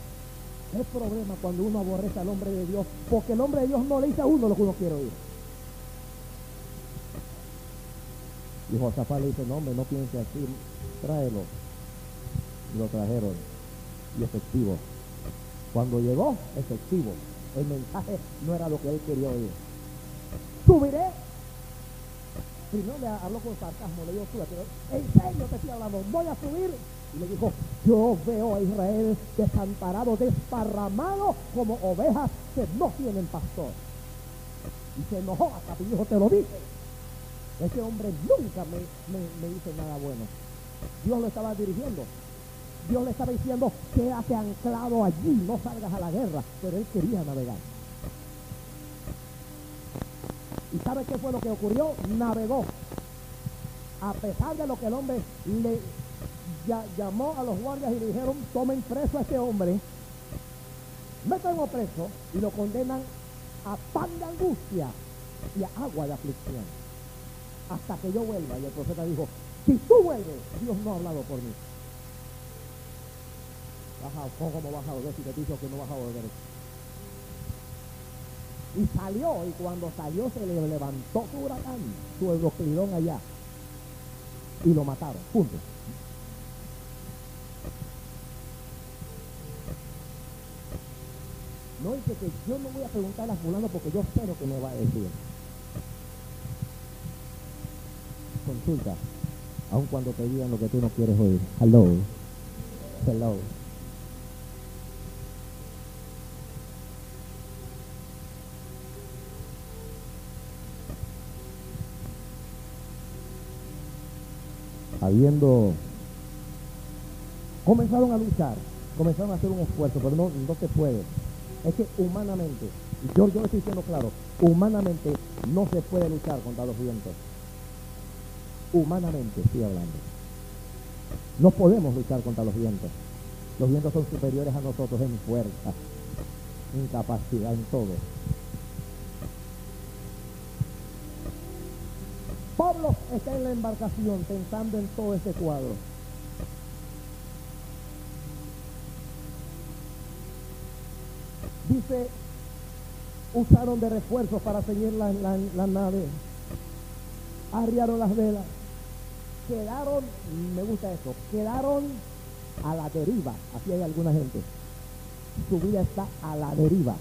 ¿Qué problema cuando uno aborrece al hombre de Dios? Porque el hombre de Dios no le dice a uno lo que uno quiere oír. Y Josafat le dice, no hombre, no piense así, tráelo. Y lo trajeron. Y efectivo. Cuando llegó, efectivo. El mensaje no era lo que él quería oír. Subiré. Primero le habló con sarcasmo, le dijo, sube, pero en serio te estoy hablando, voy a subir. Y le dijo, yo veo a Israel desamparado, desparramado como ovejas que no tienen pastor. Y se enojó hasta y dijo, te lo dije. Ese hombre nunca me, me, hizo nada bueno. Dios lo estaba dirigiendo. Dios le estaba diciendo, quédate anclado allí, no salgas a la guerra. Pero él quería navegar. ¿Y sabe qué fue lo que ocurrió? Navegó. A pesar de lo que el hombre le llamó a los guardias y le dijeron, tomen preso a este hombre, métanlo preso y lo condenan a pan de angustia y a agua de aflicción hasta que yo vuelva. Y el profeta dijo, si tú vuelves, Dios no ha hablado por mí. ¿Cómo vas a volver si te dijo que no vas a volver? Y salió, y cuando salió se le levantó su huracán, su euroclidón allá. Y lo mataron, punto. No dice que yo no voy a preguntar a fulano porque yo lo que me va a decir. Consulta, aun cuando te digan lo que tú no quieres oír. Hello. Hello. Habiendo comenzaron a luchar, comenzaron a hacer un esfuerzo, pero no, no se puede. Es que humanamente, yo, yo estoy diciendo claro, humanamente no se puede luchar contra los vientos humanamente estoy hablando. No podemos luchar contra los vientos. Los vientos son superiores a nosotros en fuerza, en capacidad, en todo. Pablo está en la embarcación pensando en todo este cuadro. Dice, usaron de refuerzos para seguir la, nave. Arriaron las velas. Quedaron, me gusta esto, quedaron a la deriva. Así hay alguna gente. Su vida está a la deriva.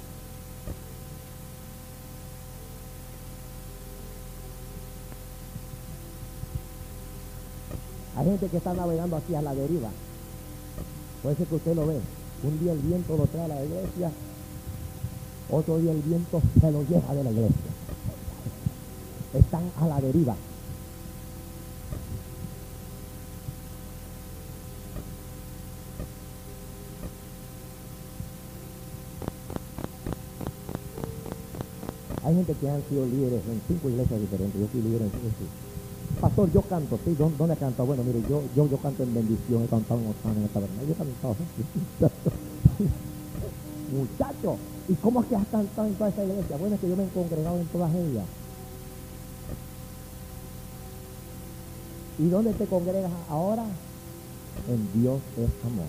Hay gente que está navegando así a la deriva. Puede ser que usted lo ve. Un día el viento lo trae a la iglesia, otro día el viento se lo lleva de la iglesia. Están a la deriva. Hay gente que han sido líderes en cinco iglesias diferentes. Yo fui líder en cinco. Pastor, yo canto, sí, ¿dónde, canto? Bueno, mire, yo, yo, yo canto en bendición, he cantado en Osana, en esta verdad. Yo he cantado. Muchacho, ¿y cómo es que has cantado en toda esa iglesia? Bueno, es que yo me he congregado en todas ellas. ¿Y dónde te congregas ahora? En Dios es amor.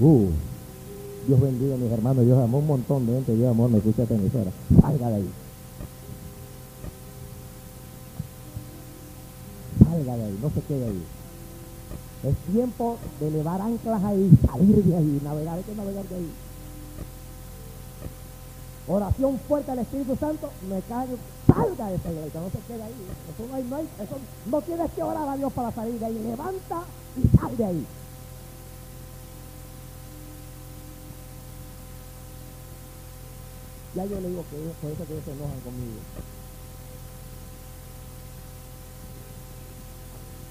uh, Dios bendiga a mis hermanos, Dios amó un montón de gente, Dios amor, me escucha esta emisora. Salga de ahí. Salga de ahí, no se quede ahí. Es tiempo de elevar anclas ahí, salir de ahí, navegar, hay que navegar de ahí. Oración fuerte al Espíritu Santo, me cae, salga de esa iglesia, no se quede ahí. Eso no, hay, no, hay, eso no tienes que orar a Dios para salir de ahí, levanta y sal de ahí. Ya yo le digo que ellos, por eso que ellos se enojan conmigo.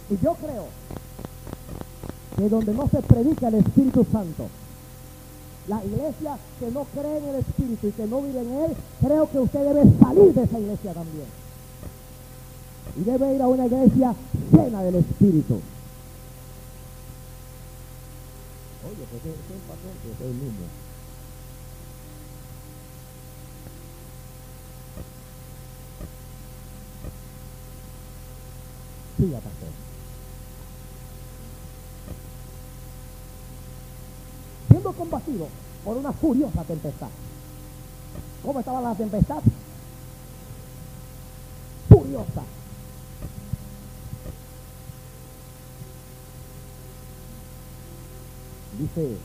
Y yo creo que donde no se predica el Espíritu Santo, la iglesia que no cree en el Espíritu y que no vive en Él, creo que usted debe salir de esa iglesia también. Y debe ir a una iglesia llena del Espíritu. Oye, pues es paciente, es el mismo. Siga. Siendo combatido por una furiosa tempestad. ¿Cómo estaba la tempestad? Furiosa. Dice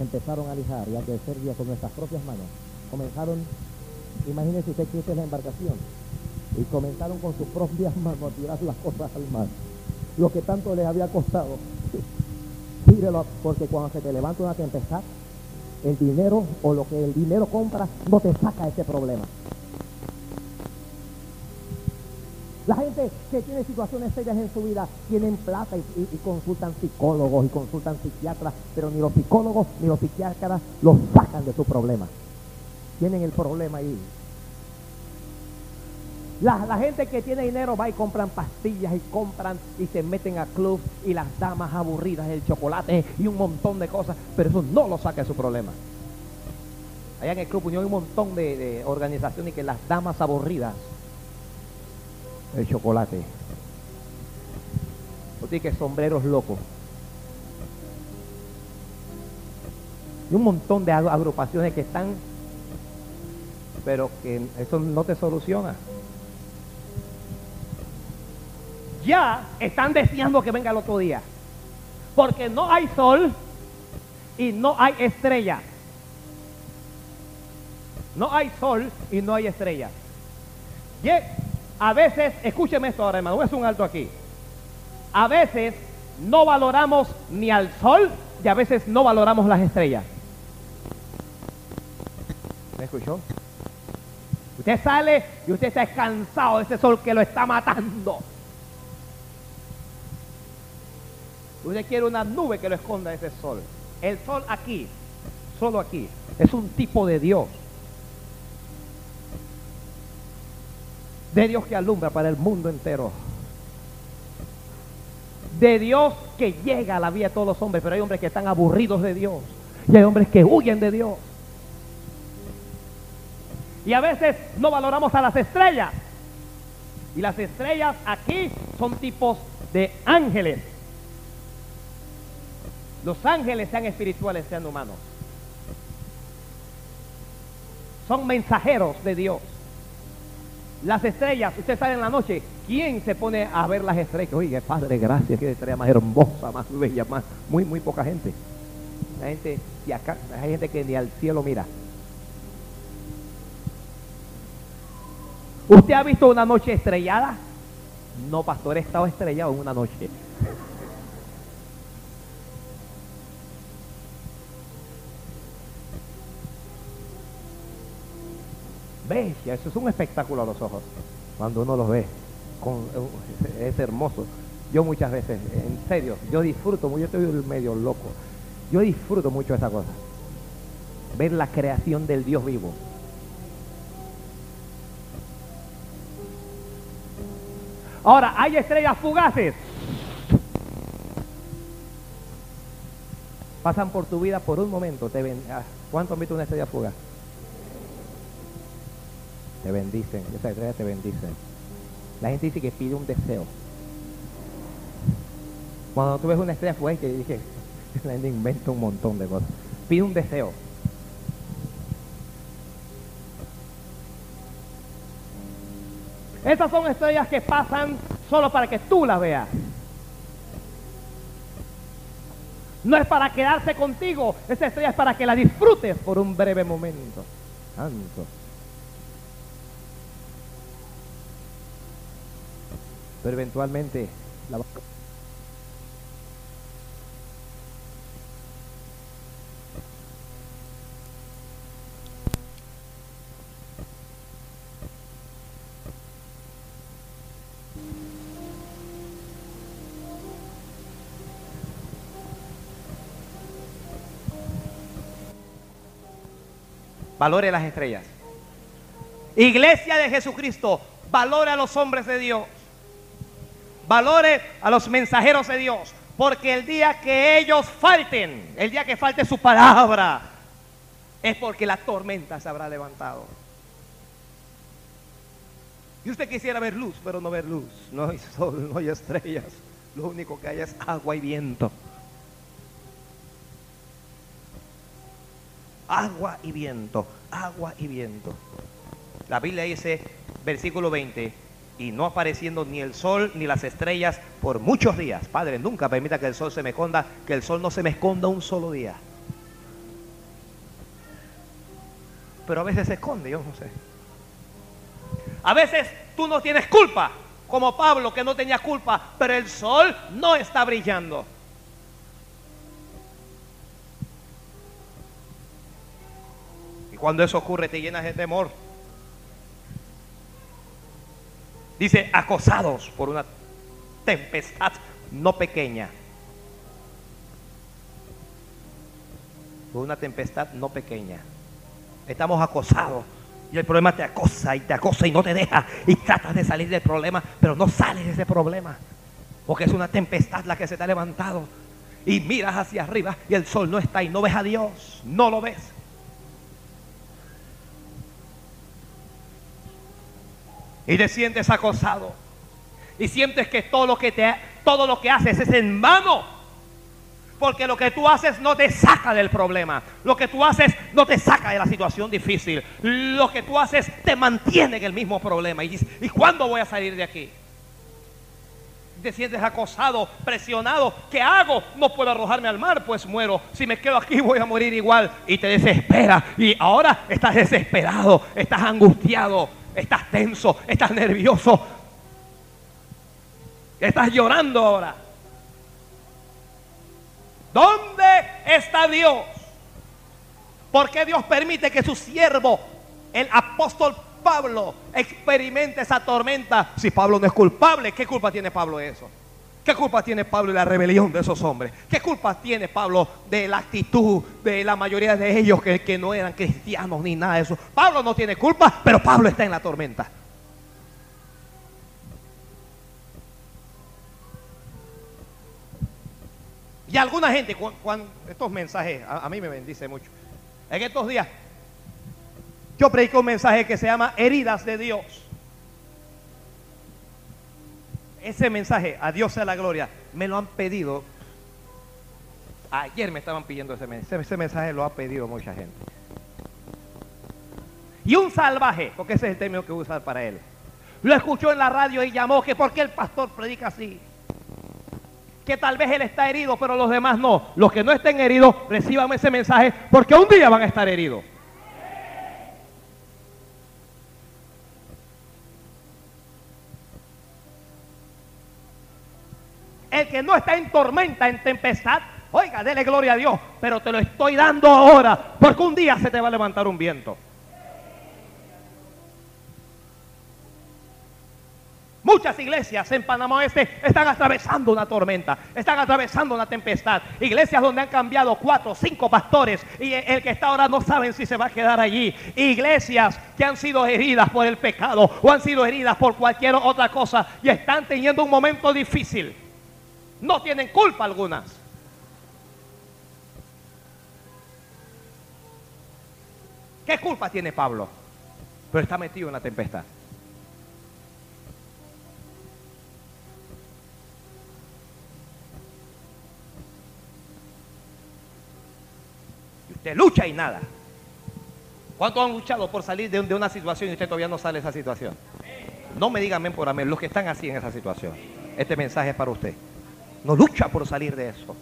empezaron a lijar y a crecer con nuestras propias manos. Comenzaron, imagínense usted que esta es la embarcación, y comenzaron con sus propias manos a tirar las cosas al mar. Lo que tanto les había costado. Tírelo, porque cuando se te levanta una tempestad, el dinero o lo que el dinero compra no te saca ese problema. La gente que tiene situaciones serias en su vida tienen plata y, y- y consultan psicólogos y consultan psiquiatras, pero ni los psicólogos ni los psiquiatras los sacan de su problema. Tienen el problema ahí. La, gente que tiene dinero va y compran pastillas y compran y se meten a club y las damas aburridas, el chocolate y un montón de cosas, pero eso no lo saca su problema. Allá en el Club Unión hay un montón de, de organizaciones que las damas aburridas el chocolate. Tiene que sombreros locos. Y un montón de ag- agrupaciones que están, pero que eso no te soluciona. Ya están deseando que venga el otro día. Porque no hay sol y no hay estrella. No hay sol y no hay estrella. Y a veces, escúcheme esto ahora, hermano, voy a hacer un alto aquí. A veces no valoramos ni al sol y a veces no valoramos las estrellas. ¿Me escuchó? Usted sale y usted está cansado de ese sol que lo está matando. Usted quiere una nube que lo esconda de ese sol. El sol aquí, solo aquí, es un tipo de Dios. De Dios que alumbra para el mundo entero. De Dios que llega a la vida de todos los hombres, pero hay hombres que están aburridos de Dios. Y hay hombres que huyen de Dios. Y a veces no valoramos a las estrellas. Y las estrellas aquí son tipos de ángeles. Los ángeles sean espirituales, sean humanos. Son mensajeros de Dios. Las estrellas, usted sale en la noche, ¿quién se pone a ver las estrellas? Oye, Padre, gracias, qué estrella más hermosa, más bella, más, muy, muy poca gente. La gente, y acá hay gente que ni al cielo mira. ¿Usted ha visto una noche estrellada? No, pastor, he estado estrellado en una noche. Bella, eso es un espectáculo a los ojos. Cuando uno los ve, con, es hermoso. Yo muchas veces, en serio, yo disfruto, yo estoy medio loco. Yo disfruto mucho esa cosa. Ver la creación del Dios vivo. Ahora, hay estrellas fugaces. Pasan por tu vida por un momento. Te ah, ¿Cuánto han visto una estrella fugaz? Te bendicen. Esas estrellas te bendicen. La gente dice que pide un deseo. Cuando tú ves una estrella fugaz, dije, la gente inventa un montón de cosas. Pide un deseo. Esas son estrellas que pasan solo para que tú las veas. No es para quedarse contigo, esa estrella es para que la disfrutes por un breve momento. Santo. Pero eventualmente la Valore las estrellas. Iglesia de Jesucristo, valore a los hombres de Dios. Valore a los mensajeros de Dios. Porque el día que ellos falten, el día que falte su palabra, es porque la tormenta se habrá levantado. Y usted quisiera ver luz, pero no ver luz. No hay sol, no hay estrellas. Lo único que hay es agua y viento. Agua y viento, agua y viento. La Biblia dice, versículo 20, y no apareciendo ni el sol ni las estrellas por muchos días. Padre, nunca permita que el sol se me esconda, que el sol no se me esconda un solo día. Pero a veces se esconde, yo no sé. A veces tú no tienes culpa, como Pablo que no tenía culpa, pero el sol no está brillando. Cuando eso ocurre te llenas de temor. Dice, acosados por una tempestad no pequeña. Por una tempestad no pequeña. Estamos acosados. Y el problema te acosa y te acosa y no te deja. Y tratas de salir del problema, pero no sales de ese problema. Porque es una tempestad la que se te ha levantado. Y miras hacia arriba y el sol no está y no ves a Dios. No lo ves. Y te sientes acosado y sientes que todo lo que te todo lo que haces es en vano porque lo que tú haces no te saca del problema lo que tú haces no te saca de la situación difícil lo que tú haces te mantiene en el mismo problema y dices ¿y cuándo voy a salir de aquí? te sientes acosado, presionado. ¿Qué hago? No puedo arrojarme al mar, pues muero. Si me quedo aquí voy a morir igual. Y te desespera. Y ahora estás desesperado, estás angustiado estás tenso, estás nervioso, estás llorando ahora. ¿Dónde está Dios? ¿Por qué Dios permite que su siervo, el apóstol Pablo, experimente esa tormenta? Si Pablo no es culpable, ¿qué culpa tiene Pablo eso? ¿Qué culpa tiene Pablo de la rebelión de esos hombres? ¿Qué culpa tiene Pablo de la actitud de la mayoría de ellos que, que, no eran cristianos ni nada de eso? Pablo no tiene culpa, pero Pablo está en la tormenta. Y alguna gente, cuando, estos mensajes, a, a mí me bendice mucho. En estos días, yo predico un mensaje que se llama Heridas de Dios. Ese mensaje, a Dios sea la gloria, me lo han pedido. Ayer me estaban pidiendo ese mensaje. Ese mensaje lo ha pedido mucha gente. Y un salvaje, porque ese es el término que voy a usar para él, lo escuchó en la radio y llamó que por qué el pastor predica así. Que tal vez él está herido, pero los demás no. Los que no estén heridos, reciban ese mensaje, porque un día van a estar heridos. El que no está en tormenta, en tempestad, oiga, dele gloria a Dios, pero te lo estoy dando ahora, porque un día se te va a levantar un viento. Muchas iglesias en Panamá Oeste están atravesando una tormenta, están atravesando una tempestad. Iglesias donde han cambiado cuatro, cinco pastores y el que está ahora no saben si se va a quedar allí. Iglesias que han sido heridas por el pecado o han sido heridas por cualquier otra cosa y están teniendo un momento difícil. No tienen culpa algunas. ¿Qué culpa tiene Pablo? Pero está metido en la tempestad. Usted lucha y nada. ¿Cuántos han luchado por salir de, una situación y usted todavía no sale de esa situación? No me digan amén por amén, los que están así en esa situación. Este mensaje es para usted. No lucha por salir de eso.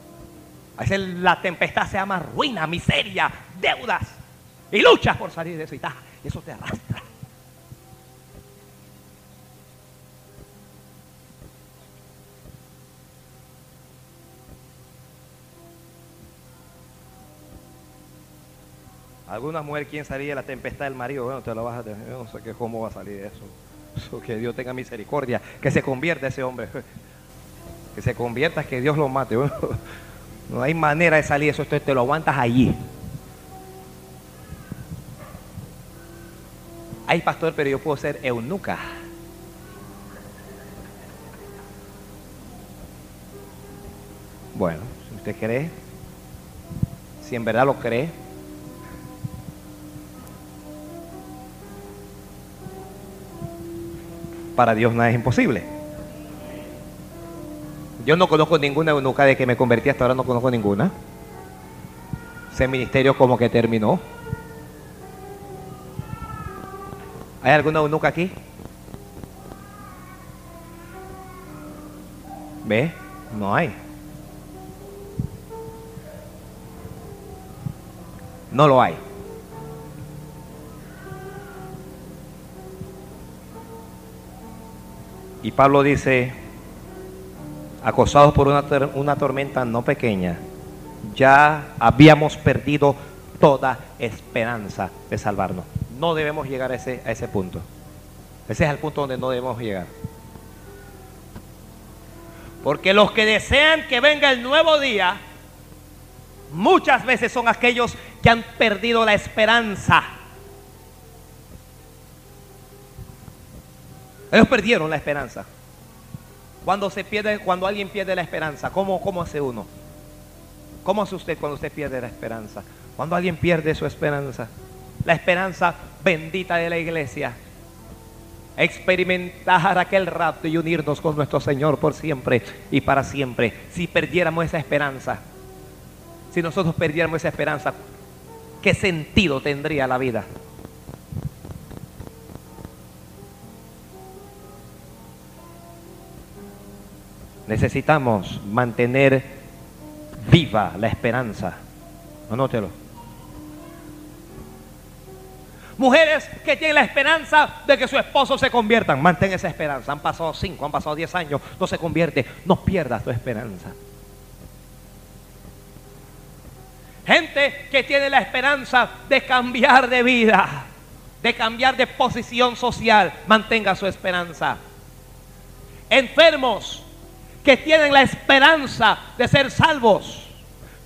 A veces la tempestad se llama ruina, miseria, deudas. Y luchas por salir de eso y, y eso te arrastra. Alguna mujer quien salía de la tempestad del marido, bueno, te lo vas a no sé cómo va a salir de eso. Que Dios tenga misericordia, que se convierta ese hombre. Que se convierta, que Dios lo mate. no hay manera de salir eso, te lo aguantas allí. Ay, pastor, pero yo puedo ser eunuca. Bueno, si usted cree, si en verdad lo cree, Para Dios nada es imposible. Yo no conozco ninguna eunuca de que me convertí hasta ahora, no conozco ninguna. Ese ministerio como que terminó. ¿Hay alguna eunuca aquí? ¿Ve? No hay. No lo hay. Y Pablo dice, acosados por una, tormenta no pequeña, ya habíamos perdido toda esperanza de salvarnos. No debemos llegar a ese, a ese punto. Ese es el punto donde no debemos llegar. Porque los que desean que venga el nuevo día, muchas veces son aquellos que han perdido la esperanza. Ellos perdieron la esperanza. Cuando se pierde, cuando alguien pierde la esperanza, ¿cómo, cómo hace uno? ¿Cómo hace usted cuando usted pierde la esperanza? Cuando alguien pierde su esperanza, la esperanza bendita de la iglesia, experimentar aquel rapto y unirnos con nuestro Señor por siempre y para siempre. Si perdiéramos esa esperanza, si nosotros perdiéramos esa esperanza, ¿qué sentido tendría la vida? Necesitamos mantener viva la esperanza. Anótelo. Mujeres que tienen la esperanza de que su esposo se conviertan. Mantén esa esperanza. Han pasado cinco, han pasado diez años. No se convierte. No pierdas tu esperanza. Gente que tiene la esperanza de cambiar de vida, de cambiar de posición social. Mantenga su esperanza. Enfermos que tienen la esperanza de ser salvos.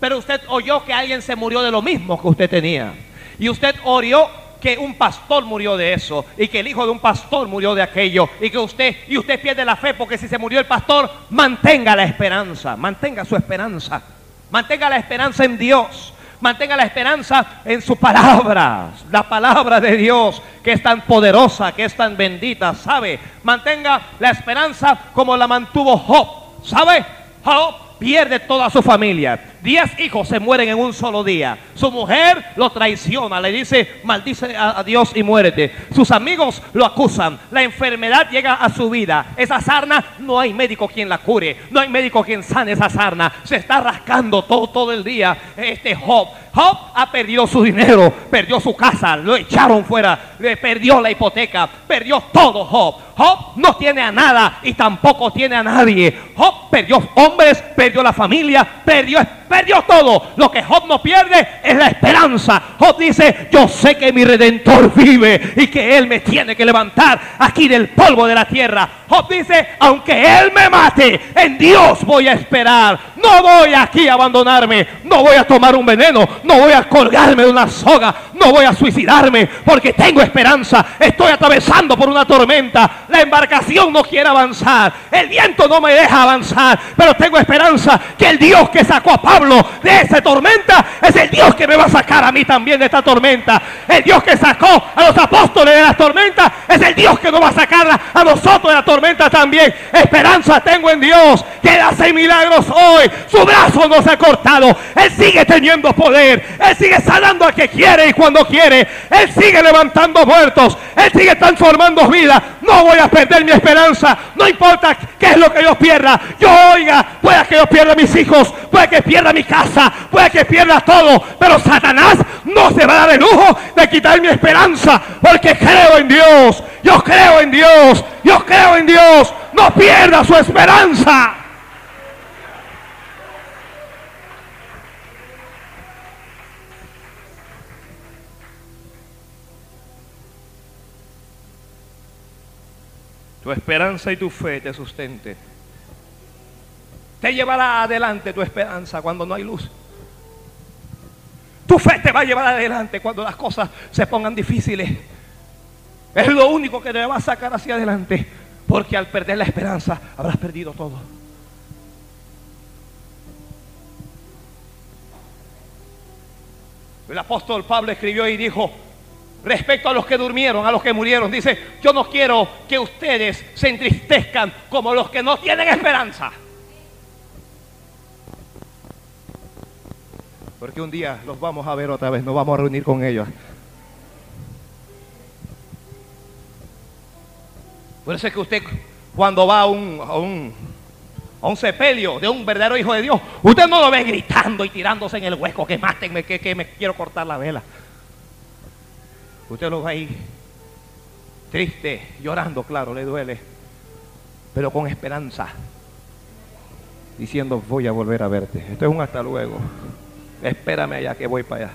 Pero usted oyó que alguien se murió de lo mismo que usted tenía. Y usted oyó que un pastor murió de eso y que el hijo de un pastor murió de aquello y que usted y usted pierde la fe porque si se murió el pastor, mantenga la esperanza, mantenga su esperanza. Mantenga la esperanza en Dios, Mantenga la esperanza en su palabra, la palabra de Dios, que es tan poderosa, que es tan bendita, ¿sabe? Mantenga la esperanza como la mantuvo Job, ¿sabe? Job pierde toda su familia. Diez hijos se mueren en un solo día. Su mujer lo traiciona, le dice, maldice a, Dios y muérete. Sus amigos lo acusan. La enfermedad llega a su vida. Esa sarna no hay médico quien la cure. No hay médico quien sane esa sarna. Se está rascando todo, todo el día este Job. Job ha perdido su dinero, perdió su casa, lo echaron fuera, le perdió la hipoteca, perdió todo Job. Job no tiene a nada y tampoco tiene a nadie. Job perdió hombres, perdió la familia, perdió perdió todo. Lo que Job no pierde es la esperanza. Job dice, yo sé que mi redentor vive y que él me tiene que levantar aquí del polvo de la tierra. Job dice, aunque él me mate, en Dios voy a esperar. No voy aquí a abandonarme, no voy a tomar un veneno, no voy a colgarme de una soga, no voy a suicidarme porque tengo esperanza. Estoy atravesando por una tormenta. La embarcación no quiere avanzar, el viento no me deja avanzar, pero tengo esperanza que el Dios que sacó a Pablo de esa tormenta es el Dios que me va a sacar a mí también de esta tormenta. El Dios que sacó a los apóstoles de la tormenta es el Dios que nos va a sacar a nosotros de la tormenta también. Esperanza tengo en Dios que hace milagros hoy. Su brazo no se ha cortado. Él sigue teniendo poder. Él sigue sanando a que quiere y cuando quiere. Él sigue levantando muertos. Él sigue transformando vidas. No voy a perder mi esperanza. No importa qué es lo que yo pierda. Yo oiga, pueda que yo pierda mis hijos. Puede que pierda mi casa. Puede que pierda todo. Pero Satanás no se va a dar el lujo de quitar mi esperanza. Porque creo en Dios. Yo creo en Dios. Yo creo en Dios. No pierda su esperanza. Tu esperanza y tu fe te sustente. Te llevará adelante tu esperanza cuando no hay luz. Tu fe te va a llevar adelante cuando las cosas se pongan difíciles. Es lo único que te va a sacar hacia adelante. Porque al perder la esperanza habrás perdido todo. El apóstol Pablo escribió y dijo, respecto a los que durmieron, a los que murieron. Dice, yo no quiero que ustedes se entristezcan como los que no tienen esperanza. Porque un día los vamos a ver otra vez, nos vamos a reunir con ellos. Por eso es que usted cuando va a un, a un, a un sepelio de un verdadero hijo de Dios, usted no lo ve gritando y tirándose en el hueco, que mátenme, que, que me quiero cortar la vela. Usted lo ve ahí triste, llorando, claro, le duele, pero con esperanza, diciendo voy a volver a verte. Esto es un hasta luego. Espérame allá que voy para allá.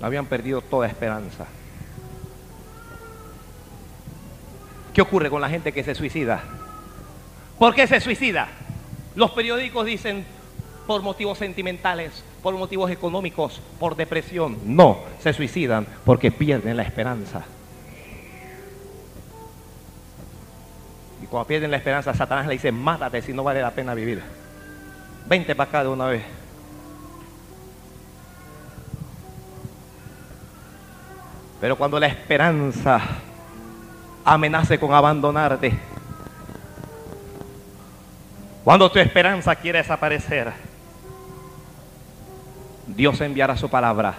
Habían perdido toda esperanza. ¿Qué ocurre con la gente que se suicida? ¿Por qué se suicida? Los periódicos dicen por motivos sentimentales, por motivos económicos, por depresión. No, se suicidan porque pierden la esperanza. Y cuando pierden la esperanza, Satanás le dice, mátate si no vale la pena vivir. Vente para acá de una vez. Pero cuando la esperanza amenace con abandonarte, cuando tu esperanza quiere desaparecer, Dios enviará su palabra.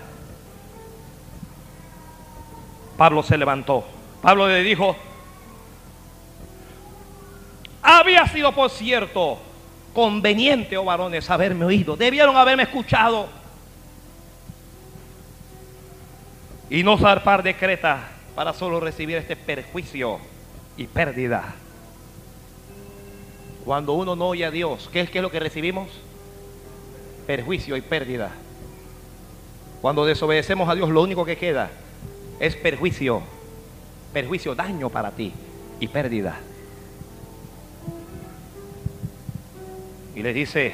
Pablo se levantó. Pablo le dijo, había sido por cierto conveniente, oh varones, haberme oído. Debieron haberme escuchado. Y no zarpar de Creta para solo recibir este perjuicio y pérdida. Cuando uno no oye a Dios, ¿qué es, qué es lo que recibimos? Perjuicio y pérdida. Cuando desobedecemos a Dios, lo único que queda es perjuicio, perjuicio, daño para ti y pérdida. Y le dice,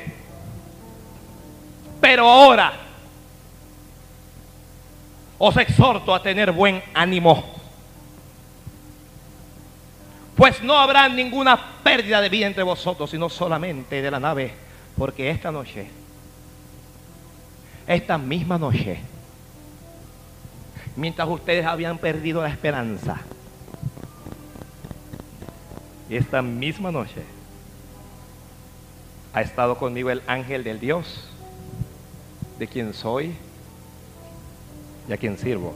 pero ahora os exhorto a tener buen ánimo Pues no habrá ninguna pérdida de vida entre vosotros, sino solamente de la nave. Porque esta noche, esta misma noche, mientras ustedes habían perdido la esperanza, esta misma noche ha estado conmigo el ángel del Dios, de quien soy y a quien sirvo.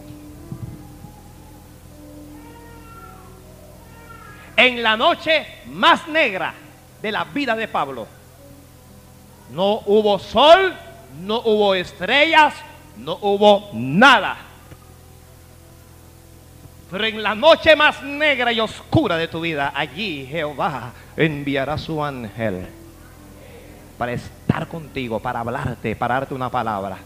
En la noche más negra de la vida de Pablo, no hubo sol, no hubo estrellas, no hubo nada. Pero en la noche más negra y oscura de tu vida, allí Jehová enviará su ángel para estar contigo, para hablarte, para darte una palabra.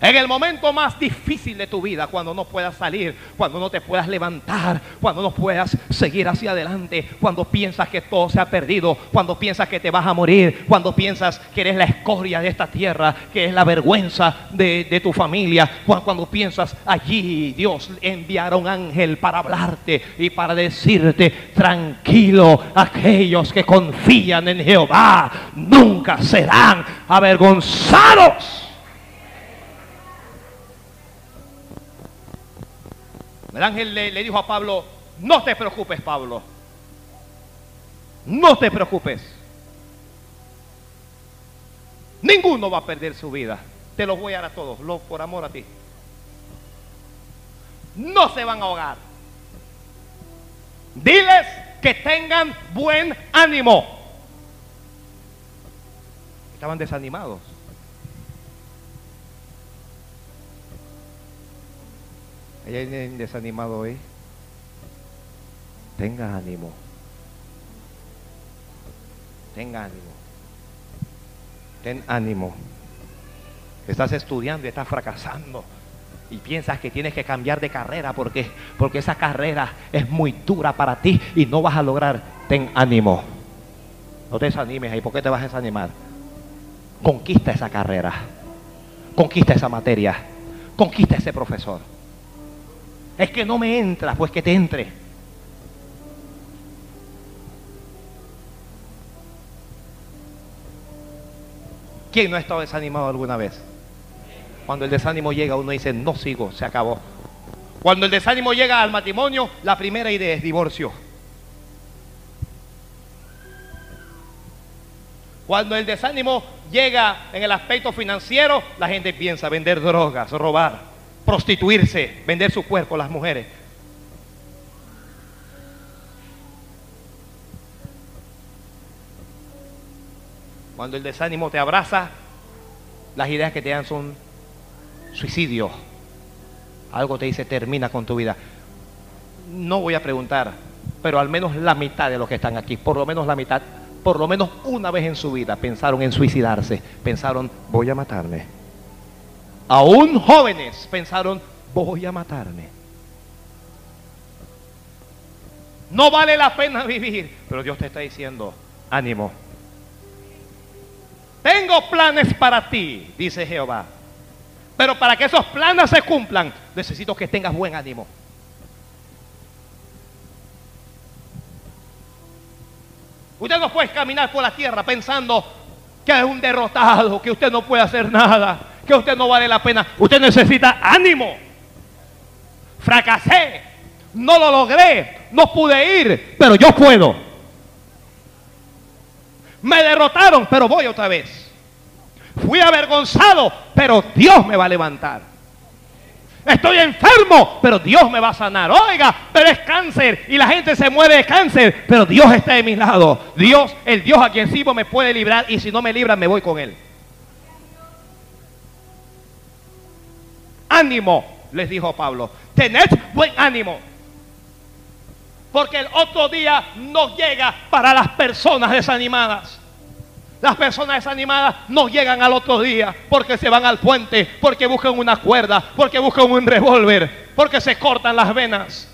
En el momento más difícil de tu vida, cuando no puedas salir, cuando no te puedas levantar, cuando no puedas seguir hacia adelante, cuando piensas que todo se ha perdido, cuando piensas que te vas a morir, cuando piensas que eres la escoria de esta tierra, que es la vergüenza de, tu familia, cuando, cuando piensas allí Dios enviará un ángel para hablarte y para decirte, tranquilo, aquellos que confían en Jehová nunca serán avergonzados. El ángel le, dijo a Pablo, no te preocupes Pablo, no te preocupes. Ninguno va a perder su vida. Te los voy a dar a todos, por amor a ti. No se van a ahogar. Diles que tengan buen ánimo. Estaban desanimados. ¿Hay desanimado hoy? Tenga ánimo. Tenga ánimo. Ten ánimo. Estás estudiando y estás fracasando. Y piensas que tienes que cambiar de carrera porque, porque esa carrera es muy dura para ti y no vas a lograr. Ten ánimo. No te desanimes ahí. ¿Por qué te vas a desanimar? Conquista esa carrera. Conquista esa materia. Conquista ese profesor. Es que no me entra, pues que te entre. ¿Quién no ha estado desanimado alguna vez? Cuando el desánimo llega, uno dice, no sigo, se acabó. Cuando el desánimo llega al matrimonio, la primera idea es divorcio. Cuando el desánimo llega en el aspecto financiero, la gente piensa vender drogas, robar prostituirse, vender su cuerpo las mujeres. Cuando el desánimo te abraza, las ideas que te dan son suicidio. Algo te dice termina con tu vida. No voy a preguntar, pero al menos la mitad de los que están aquí, por lo menos la mitad, por lo menos una vez en su vida pensaron en suicidarse, pensaron voy a matarme aún jóvenes, pensaron, voy a matarme. No vale la pena vivir. Pero Dios te está diciendo, ánimo. Tengo planes para ti, dice Jehová. Pero para que esos planes se cumplan, necesito que tengas buen ánimo. Usted no puede caminar por la tierra pensando que es un derrotado, que usted no puede hacer nada, que usted no vale la pena. Usted necesita ánimo. Fracasé, no lo logré, no pude ir, pero yo puedo. Me derrotaron, pero voy otra vez. Fui avergonzado, pero Dios me va a levantar. Estoy enfermo, pero Dios me va a sanar. Oiga, pero es cáncer y la gente se muere de cáncer, pero Dios está de mi lado. Dios, el Dios a quien sirvo me puede librar y si no me libra me voy con él. Ánimo, les dijo Pablo. Tened buen ánimo. Porque el otro día no llega para las personas desanimadas. Las personas desanimadas no llegan al otro día porque se van al puente, porque buscan una cuerda, porque buscan un revólver, porque se cortan las venas.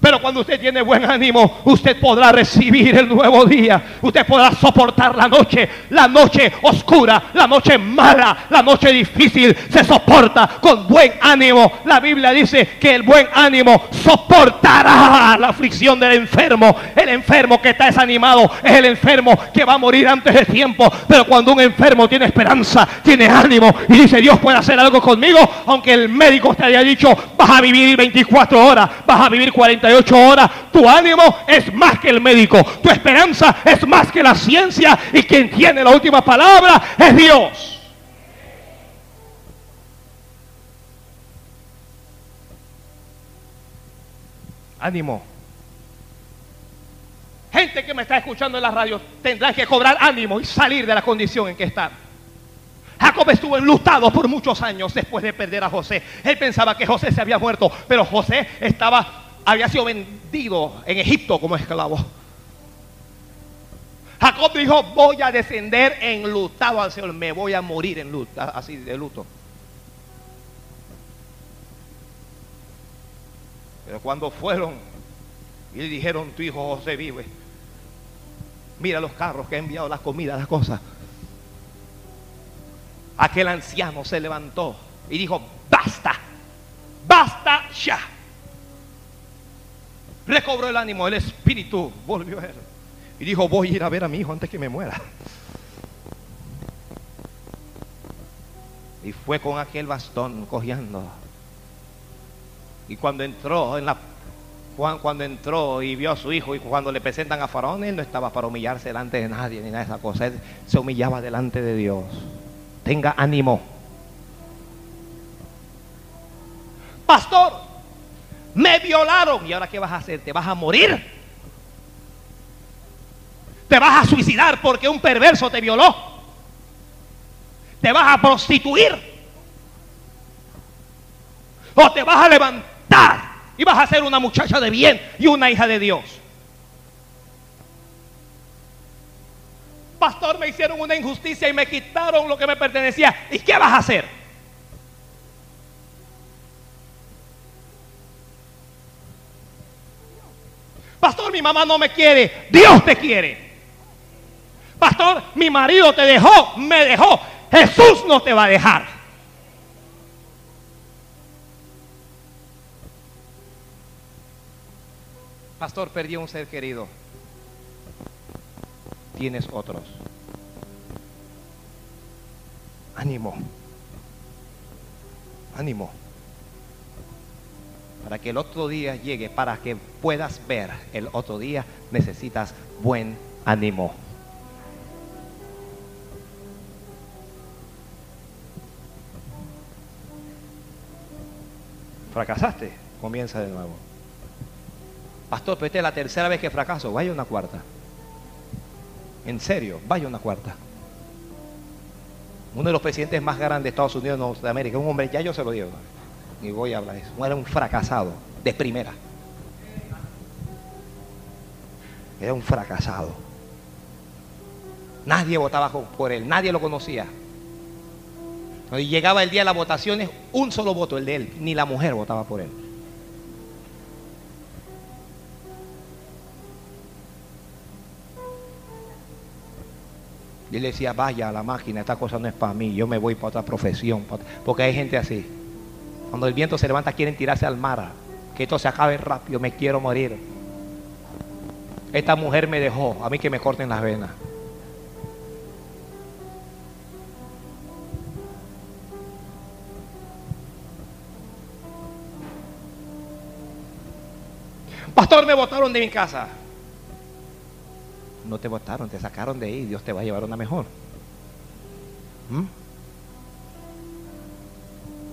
Pero cuando usted tiene buen ánimo, usted podrá recibir el nuevo día. Usted podrá soportar la noche, la noche oscura, la noche mala, la noche difícil. Se soporta con buen ánimo. La Biblia dice que el buen ánimo soportará la aflicción del enfermo. El enfermo que está desanimado es el enfermo que va a morir antes de tiempo. Pero cuando un enfermo tiene esperanza, tiene ánimo y dice Dios puede hacer algo conmigo, aunque el médico te haya dicho vas a vivir 24 horas, vas a vivir 40 horas. Tu ánimo es más que el médico. Tu esperanza es más que la ciencia. Y quien tiene la última palabra es Dios. Ánimo. Gente que me está escuchando en la radio tendrá que cobrar ánimo y salir de la condición en que están. Jacob estuvo enlutado por muchos años después de perder a José. Él pensaba que José se había muerto, pero José estaba había sido vendido en Egipto como esclavo. Jacob dijo, voy a descender enlutado al Señor, me voy a morir en luto, así de luto. Pero cuando fueron y le dijeron, tu hijo José vive, mira los carros que ha enviado, las comidas, las cosas. Aquel anciano se levantó y dijo, basta, basta ya recobró el ánimo, el espíritu volvió a él. Y dijo, voy a ir a ver a mi hijo antes que me muera. Y fue con aquel bastón cogiendo. Y cuando entró en la Juan cuando entró y vio a su hijo y cuando le presentan a Faraón, él no estaba para humillarse delante de nadie ni nada de esa cosa. Él se humillaba delante de Dios. Tenga ánimo. Pastor, me violaron. ¿Y ahora qué vas a hacer? ¿Te vas a morir? ¿Te vas a suicidar porque un perverso te violó? ¿Te vas a prostituir? ¿O te vas a levantar y vas a ser una muchacha de bien y una hija de Dios? Pastor, me hicieron una injusticia y me quitaron lo que me pertenecía. ¿Y qué vas a hacer? Pastor, mi mamá no me quiere. Dios te quiere. Pastor, mi marido te dejó, me dejó. Jesús no te va a dejar. Pastor, perdí un ser querido. Tienes otros. Ánimo. Ánimo para que el otro día llegue, para que puedas ver el otro día, necesitas buen ánimo. Fracasaste, comienza de nuevo. Pastor, pero esta es la tercera vez que fracaso, vaya una cuarta. En serio, vaya una cuarta. Uno de los presidentes más grandes de Estados Unidos de Norteamérica, un hombre, ya yo se lo digo, ni voy a hablar de eso. Era un fracasado de primera. Era un fracasado. Nadie votaba por él, nadie lo conocía. Y llegaba el día de las votaciones, un solo voto, el de él, ni la mujer votaba por él. Y él decía, vaya a la máquina, esta cosa no es para mí, yo me voy para otra profesión, porque hay gente así. Cuando el viento se levanta quieren tirarse al mar. Que esto se acabe rápido, me quiero morir. Esta mujer me dejó, a mí que me corten las venas. Pastor, me botaron de mi casa. No te botaron, te sacaron de ahí. Dios te va a llevar una mejor. ¿Mm?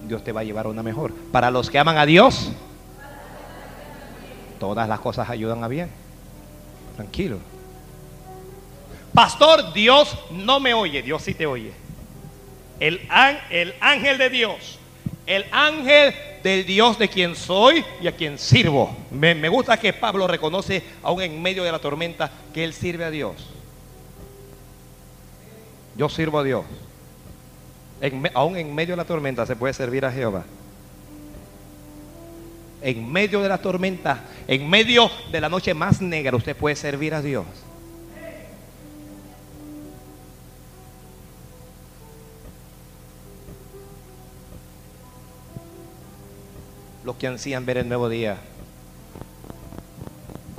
Dios te va a llevar a una mejor. Para los que aman a Dios, todas las cosas ayudan a bien. Tranquilo. Pastor, Dios no me oye, Dios sí te oye. El, el ángel de Dios, el ángel del Dios de quien soy y a quien sirvo. Me, me gusta que Pablo reconoce, aún en medio de la tormenta, que él sirve a Dios. Yo sirvo a Dios aún en medio de la tormenta se puede servir a Jehová. en medio de la tormenta, en medio de la noche más negra, usted puede servir a Dios. Los que ansían ver el nuevo día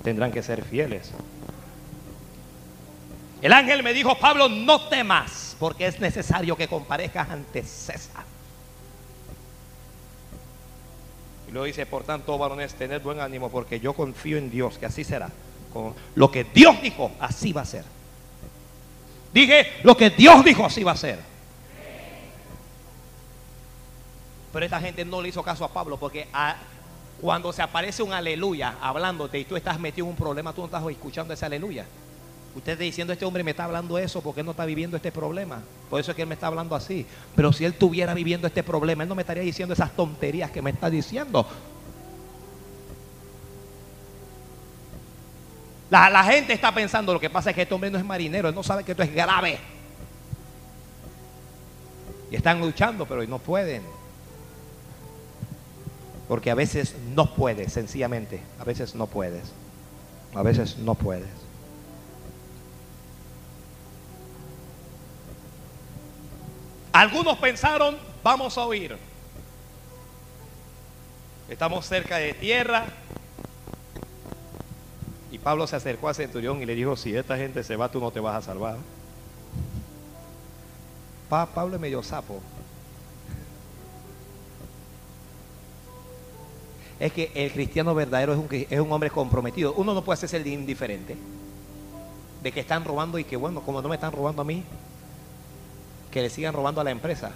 tendrán que ser fieles. El ángel me dijo, Pablo, no temas, porque es necesario que comparezcas ante César. Y luego dice, por tanto, varones, tened buen ánimo, porque yo confío en Dios, que así será. Con lo que Dios dijo, así va a ser. Dije, lo que Dios dijo, así va a ser. Pero esta gente no le hizo caso a Pablo, porque cuando se aparece un aleluya hablándote y tú estás metido en un problema, tú no estás escuchando ese aleluya. Usted está diciendo, este hombre me está hablando eso porque él no está viviendo este problema. Por eso es que él me está hablando así. Pero si él estuviera viviendo este problema, él no me estaría diciendo esas tonterías que me está diciendo. La, la, gente está pensando, lo que pasa es que este hombre no es marinero, él no sabe que esto es grave. Y están luchando, pero no pueden. Porque a veces no puedes, sencillamente. A veces no puedes. A veces no puedes. Algunos pensaron, vamos a oír. Estamos cerca de tierra. Y Pablo se acercó al centurión y le dijo, si esta gente se va, tú no te vas a salvar. Pablo es medio sapo. Es que el cristiano verdadero es un, es un hombre comprometido. Uno no puede hacerse el indiferente. De que están robando y que bueno, como no me están robando a mí, que le sigan robando a la empresa.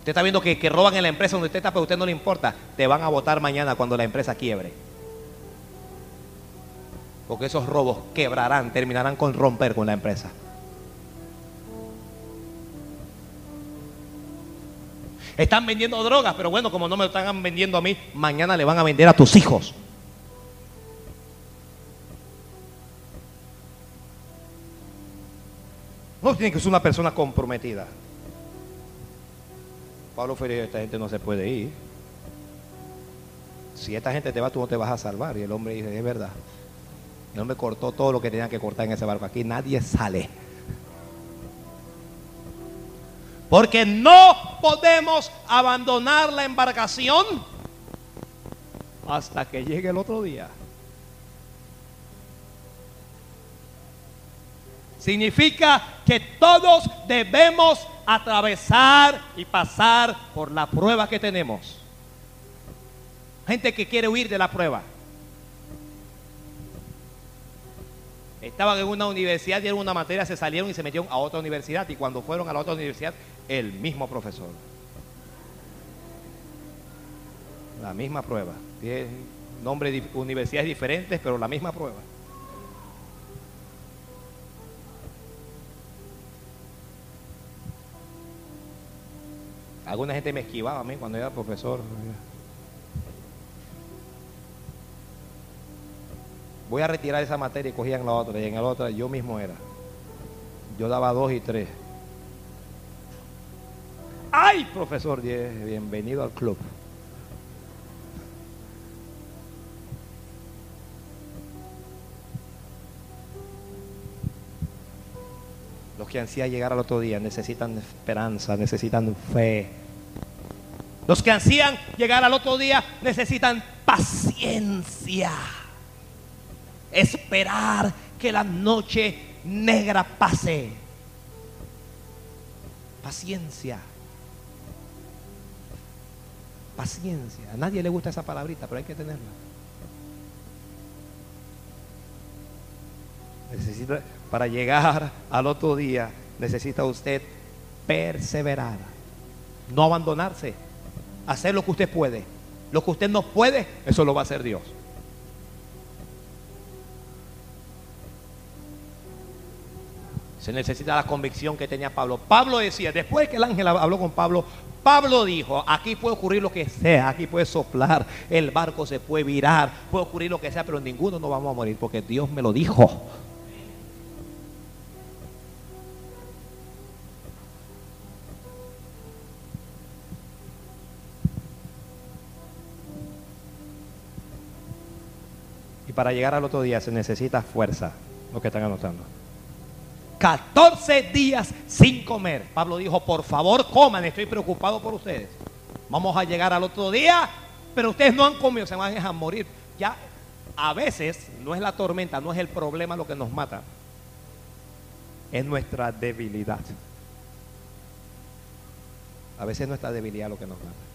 Usted está viendo que, que roban en la empresa donde usted está, pero a usted no le importa. Te van a votar mañana cuando la empresa quiebre. Porque esos robos quebrarán, terminarán con romper con la empresa. Están vendiendo drogas, pero bueno, como no me están vendiendo a mí, mañana le van a vender a tus hijos. No tiene que ser una persona comprometida. Pablo fue esta gente no se puede ir. Si esta gente te va, tú no te vas a salvar. Y el hombre dice, es verdad. El hombre cortó todo lo que tenía que cortar en ese barco. Aquí nadie sale. Porque no podemos abandonar la embarcación hasta que llegue el otro día. Significa que todos debemos atravesar y pasar por la prueba que tenemos. Gente que quiere huir de la prueba. Estaban en una universidad en una materia se salieron y se metieron a otra universidad. Y cuando fueron a la otra universidad, el mismo profesor. La misma prueba. Tiene nombre de universidades diferentes, pero la misma prueba. Alguna gente me esquivaba a mí cuando era profesor. Voy a retirar esa materia y cogían la otra. Y en la otra yo mismo era. Yo daba dos y tres. ¡Ay, profesor! Bienvenido al club. Que ansían llegar al otro día necesitan esperanza, necesitan fe. Los que ansían llegar al otro día necesitan paciencia. Esperar que la noche negra pase. Paciencia. Paciencia. A nadie le gusta esa palabrita, pero hay que tenerla. Necesita, para llegar al otro día, necesita usted perseverar, no abandonarse, hacer lo que usted puede. Lo que usted no puede, eso lo va a hacer Dios. Se necesita la convicción que tenía Pablo. Pablo decía, después que el ángel habló con Pablo, Pablo dijo, aquí puede ocurrir lo que sea, aquí puede soplar, el barco se puede virar, puede ocurrir lo que sea, pero ninguno no vamos a morir porque Dios me lo dijo. Para llegar al otro día se necesita fuerza, lo que están anotando. 14 días sin comer. Pablo dijo, por favor coman, estoy preocupado por ustedes. Vamos a llegar al otro día, pero ustedes no han comido, se van a morir. Ya a veces no es la tormenta, no es el problema lo que nos mata, es nuestra debilidad. A veces nuestra debilidad lo que nos mata.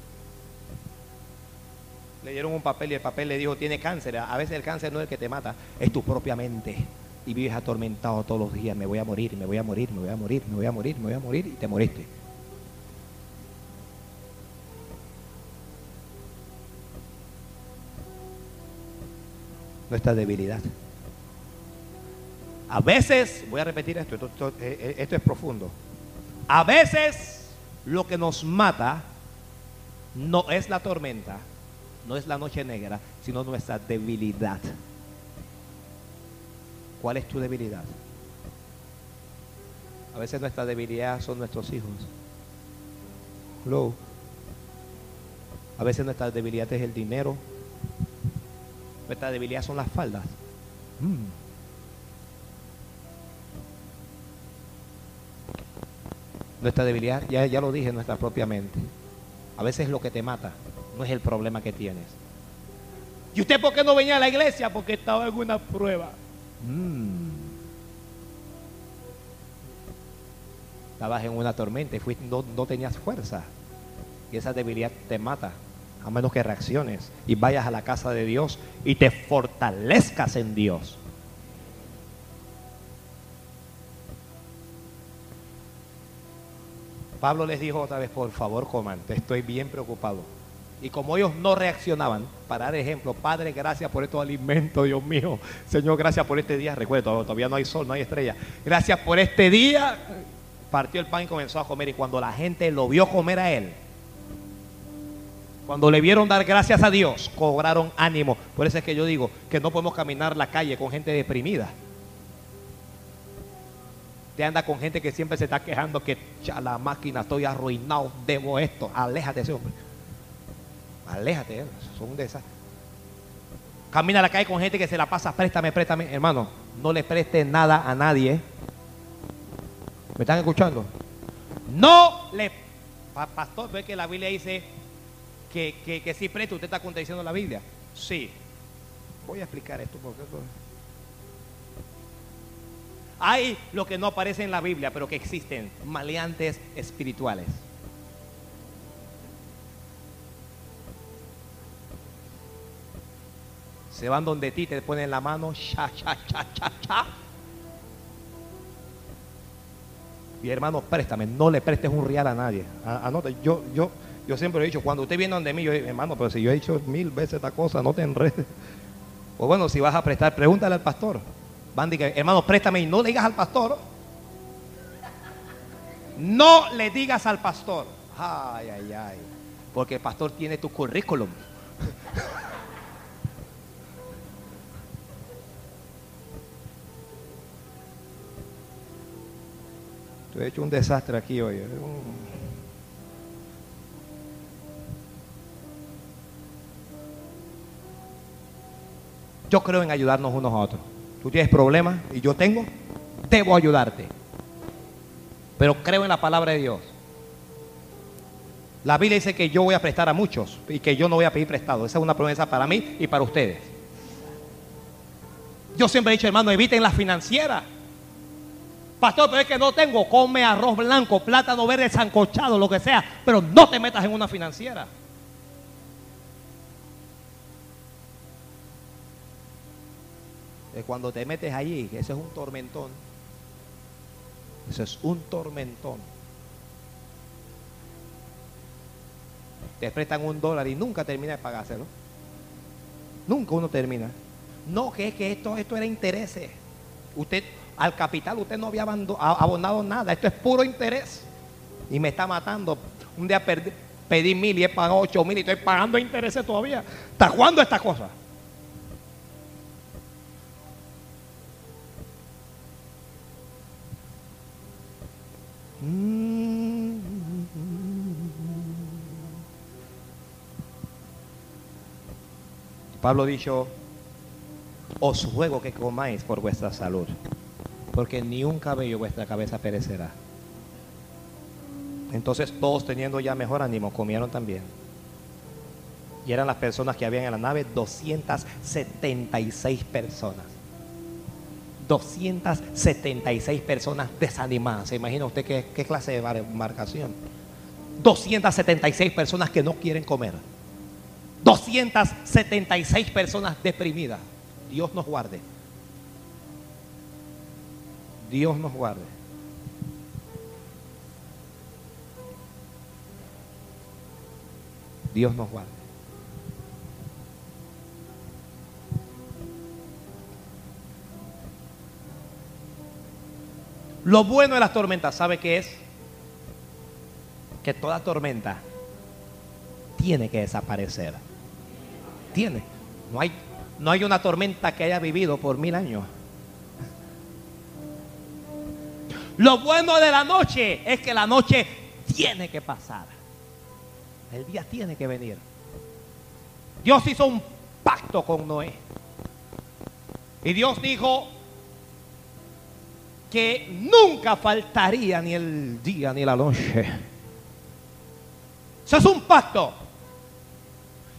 Le dieron un papel y el papel le dijo, tiene cáncer. A veces el cáncer no es el que te mata, es tu propia mente. Y vives atormentado todos los días, me voy a morir, me voy a morir, me voy a morir, me voy a morir, me voy a morir y te moriste. Nuestra debilidad. A veces, voy a repetir esto, esto, esto, eh, eh, esto es profundo. A veces lo que nos mata no es la tormenta, no es la noche negra, sino nuestra debilidad. ¿Cuál es tu debilidad? A veces nuestra debilidad son nuestros hijos. Hello. A veces nuestra debilidad es el dinero. Nuestra debilidad son las faldas. Mm. Nuestra debilidad, ya, ya lo dije, nuestra propia mente. A veces lo que te mata no es el problema que tienes. ¿Y usted por qué no venía a la iglesia? Porque estaba en una prueba. Mm. Estabas en una tormenta y fuiste, no, no tenías fuerza. Y esa debilidad te mata. A menos que reacciones y vayas a la casa de Dios y te fortalezcas en Dios. Pablo les dijo otra vez, por favor coman, estoy bien preocupado. Y como ellos no reaccionaban, para dar ejemplo, Padre, gracias por estos alimentos, Dios mío. Señor, gracias por este día. Recuerdo, todavía no hay sol, no hay estrella. Gracias por este día. Partió el pan y comenzó a comer. Y cuando la gente lo vio comer a él, cuando le vieron dar gracias a Dios, cobraron ánimo. Por eso es que yo digo que no podemos caminar la calle con gente deprimida. Te anda con gente que siempre se está quejando que la máquina estoy arruinado, debo esto. Aléjate de ese hombre. Aléjate, son de esas. Camina a la calle con gente que se la pasa, préstame, préstame. Hermano, no le prestes nada a nadie. ¿Me están escuchando? No le... Pastor, ve que la Biblia dice que, que, que si presta, usted está contradiciendo la Biblia. Sí. Voy a explicar esto porque. Hay lo que no aparece en la Biblia, pero que existen, maleantes espirituales. Se van donde ti, te ponen la mano, cha, cha, cha, cha, cha. Y hermano, préstame, no le prestes un real a nadie. Anote, yo, yo, yo siempre he dicho, cuando usted viene donde mí, yo hermano, pero si yo he dicho mil veces esta cosa, no te enredes. O bueno, si vas a prestar, pregúntale al pastor. Van que, hermano, préstame y no le digas al pastor. No le digas al pastor. Ay, ay, ay. Porque el pastor tiene tu currículum. He hecho un desastre aquí hoy. Yo creo en ayudarnos unos a otros. Tú tienes problemas y yo tengo, debo ayudarte. Pero creo en la palabra de Dios. La Biblia dice que yo voy a prestar a muchos y que yo no voy a pedir prestado. Esa es una promesa para mí y para ustedes. Yo siempre he dicho, hermano, eviten la financiera. Pastor, pero es que no tengo. Come arroz blanco, plátano verde, sancochado, lo que sea. Pero no te metas en una financiera. cuando te metes allí, ese es un tormentón. Eso es un tormentón. Te prestan un dólar y nunca termina de pagárselo. Nunca uno termina. No, que es que esto, esto era intereses. Usted, al capital usted no había abonado nada, esto es puro interés. Y me está matando. Un día pedí mil y he pagado ocho mil y estoy pagando intereses todavía. ¿Hasta cuándo esta cosa? Pablo dijo, os ruego que comáis por vuestra salud, porque ni un cabello de vuestra cabeza perecerá. Entonces todos teniendo ya mejor ánimo, comieron también. Y eran las personas que habían en la nave, 276 personas. 276 personas desanimadas. ¿Se imagina usted qué, qué clase de embarcación? 276 personas que no quieren comer. 276 personas deprimidas. Dios nos guarde. Dios nos guarde. Dios nos guarde. Lo bueno de las tormentas, ¿sabe qué es? Que toda tormenta tiene que desaparecer. Tiene. No hay, no hay una tormenta que haya vivido por mil años. Lo bueno de la noche es que la noche tiene que pasar. El día tiene que venir. Dios hizo un pacto con Noé. Y Dios dijo que nunca faltaría ni el día ni la noche. Eso es un pacto.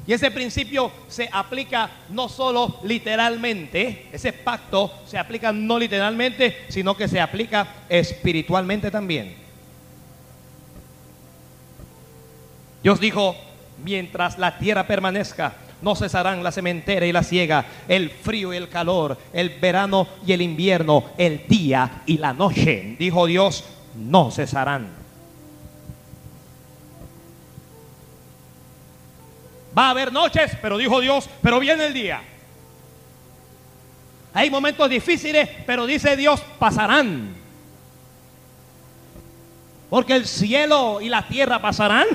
Y ese principio se aplica no solo literalmente, ese pacto se aplica no literalmente, sino que se aplica espiritualmente también. Dios dijo, mientras la tierra permanezca, no cesarán la cementera y la siega, el frío y el calor, el verano y el invierno, el día y la noche. Dijo Dios, no cesarán. Va a haber noches, pero dijo Dios, pero viene el día. Hay momentos difíciles, pero dice Dios, pasarán. Porque el cielo y la tierra pasarán,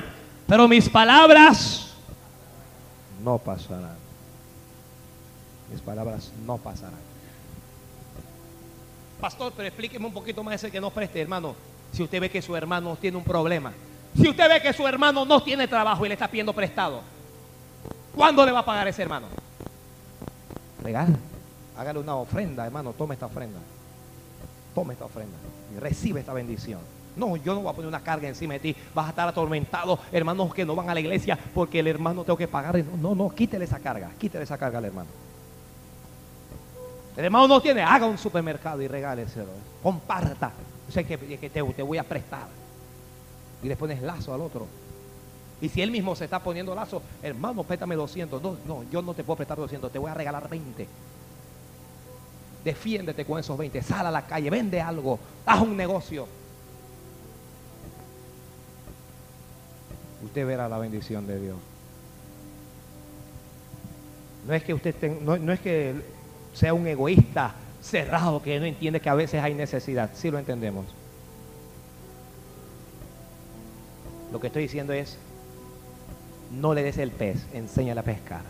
pero mis palabras no pasarán. Mis palabras no pasarán. Pastor, pero explíqueme un poquito más ese que no preste, hermano. Si usted ve que su hermano tiene un problema. Si usted ve que su hermano no tiene trabajo y le está pidiendo prestado. ¿Cuándo le va a pagar ese hermano? Regala. Hágale una ofrenda, hermano. Tome esta ofrenda. Tome esta ofrenda. Y recibe esta bendición. No, yo no voy a poner una carga encima de ti. Vas a estar atormentado, hermanos que no van a la iglesia porque el hermano tengo que pagar. No, no, quítele esa carga. Quítele esa carga al hermano. El hermano no tiene, haga un supermercado y regáleselo. Comparta. Sé que, que te, te voy a prestar. Y le pones lazo al otro. Y si él mismo se está poniendo lazo, hermano, préstame 200. No, no, yo no te puedo prestar 200, te voy a regalar 20. Defiéndete con esos 20, sal a la calle, vende algo, haz un negocio. Usted verá la bendición de Dios. No es que usted no, no es que sea un egoísta cerrado que no entiende que a veces hay necesidad. Sí lo entendemos. Lo que estoy diciendo es, no le des el pez, enséñale a pescar.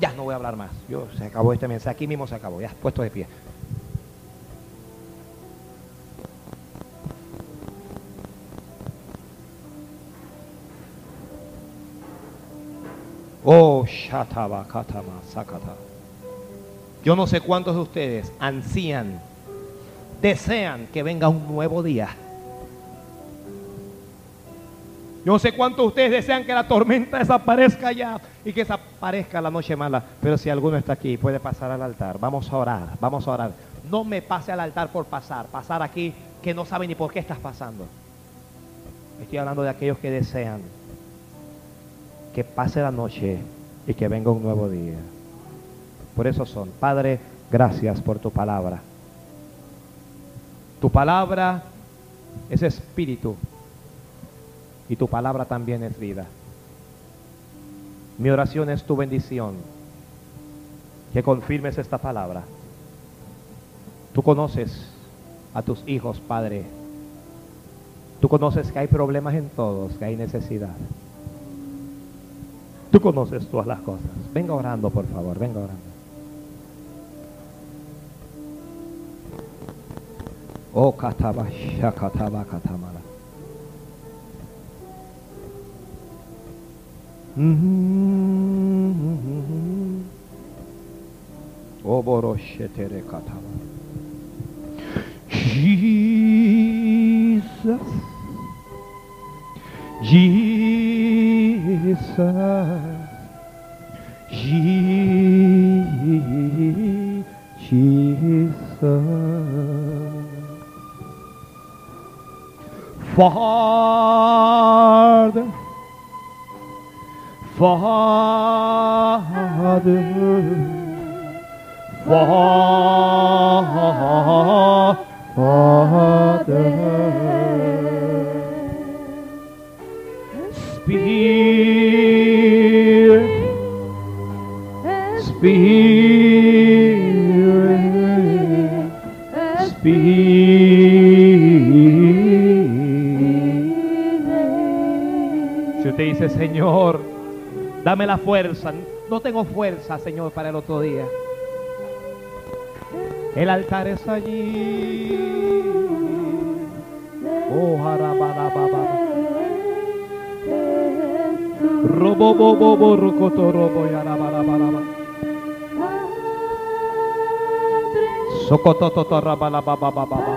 Ya no voy a hablar más. Yo se acabó este mensaje. Aquí mismo se acabó. Ya puesto de pie. Oh, Shataba, Katama, Sakata. Yo no sé cuántos de ustedes ansían desean que venga un nuevo día. Yo no sé cuántos de ustedes desean que la tormenta desaparezca ya y que desaparezca la noche mala. Pero si alguno está aquí, puede pasar al altar. Vamos a orar, vamos a orar. No me pase al altar por pasar, pasar aquí que no sabe ni por qué estás pasando. Estoy hablando de aquellos que desean que pase la noche y que venga un nuevo día. Por eso son, Padre, gracias por tu palabra. Tu palabra es espíritu y tu palabra también es vida. Mi oración es tu bendición, que confirmes esta palabra. Tú conoces a tus hijos, Padre. Tú conoces que hay problemas en todos, que hay necesidad. Tú conoces todas las cosas. Venga orando, por favor, venga orando. O kataba şakataba katamara. O boro şetere kataba. Jesus. Jesus. Jesus. Father, Father, Fa- Father, Usted dice, Señor, dame la fuerza. No tengo fuerza, Señor, para el otro día. El altar es allí. Oh. Robo, bobo, bo, rocoto, robo, yarabarabaraba. Socototo, rabalabababababa.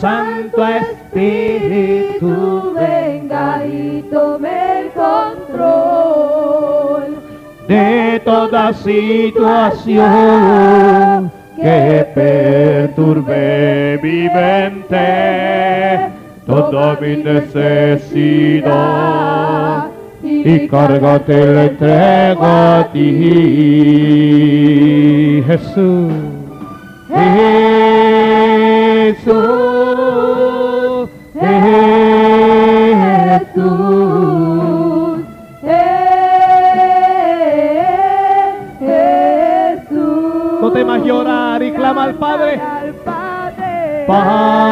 Santo Espíritu venga y tome el control. de toda situación que perturbe mi mente, toda mi necesidad. Y cárgate la entrego a ti, Jesús. Jesús, Padre.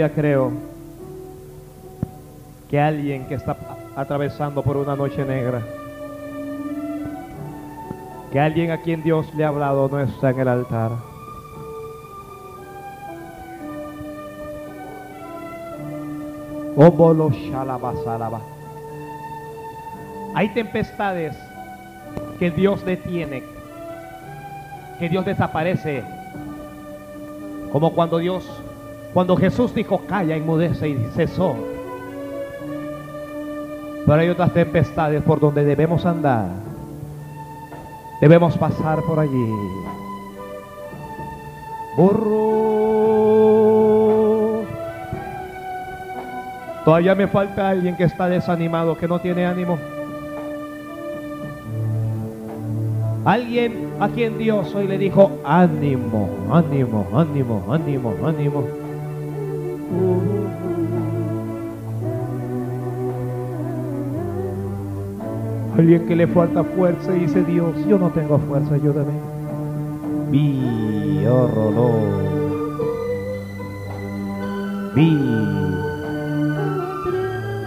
Todavía creo que alguien que está atravesando por una noche negra, que alguien a quien Dios le ha hablado no está en el altar. Salaba. Hay tempestades que Dios detiene, que Dios desaparece, como cuando Dios, cuando Jesús dijo calla, enmudece y cesó. Pero hay otras tempestades por donde debemos andar. Debemos pasar por allí. Burro. Todavía me falta alguien que está desanimado, que no tiene ánimo. Alguien a quien Dios hoy le dijo, ánimo, ánimo, ánimo, ánimo, ánimo. Alguien que le falta fuerza y dice, Dios, yo no tengo fuerza, ayúdame. Vi, horror. Vi.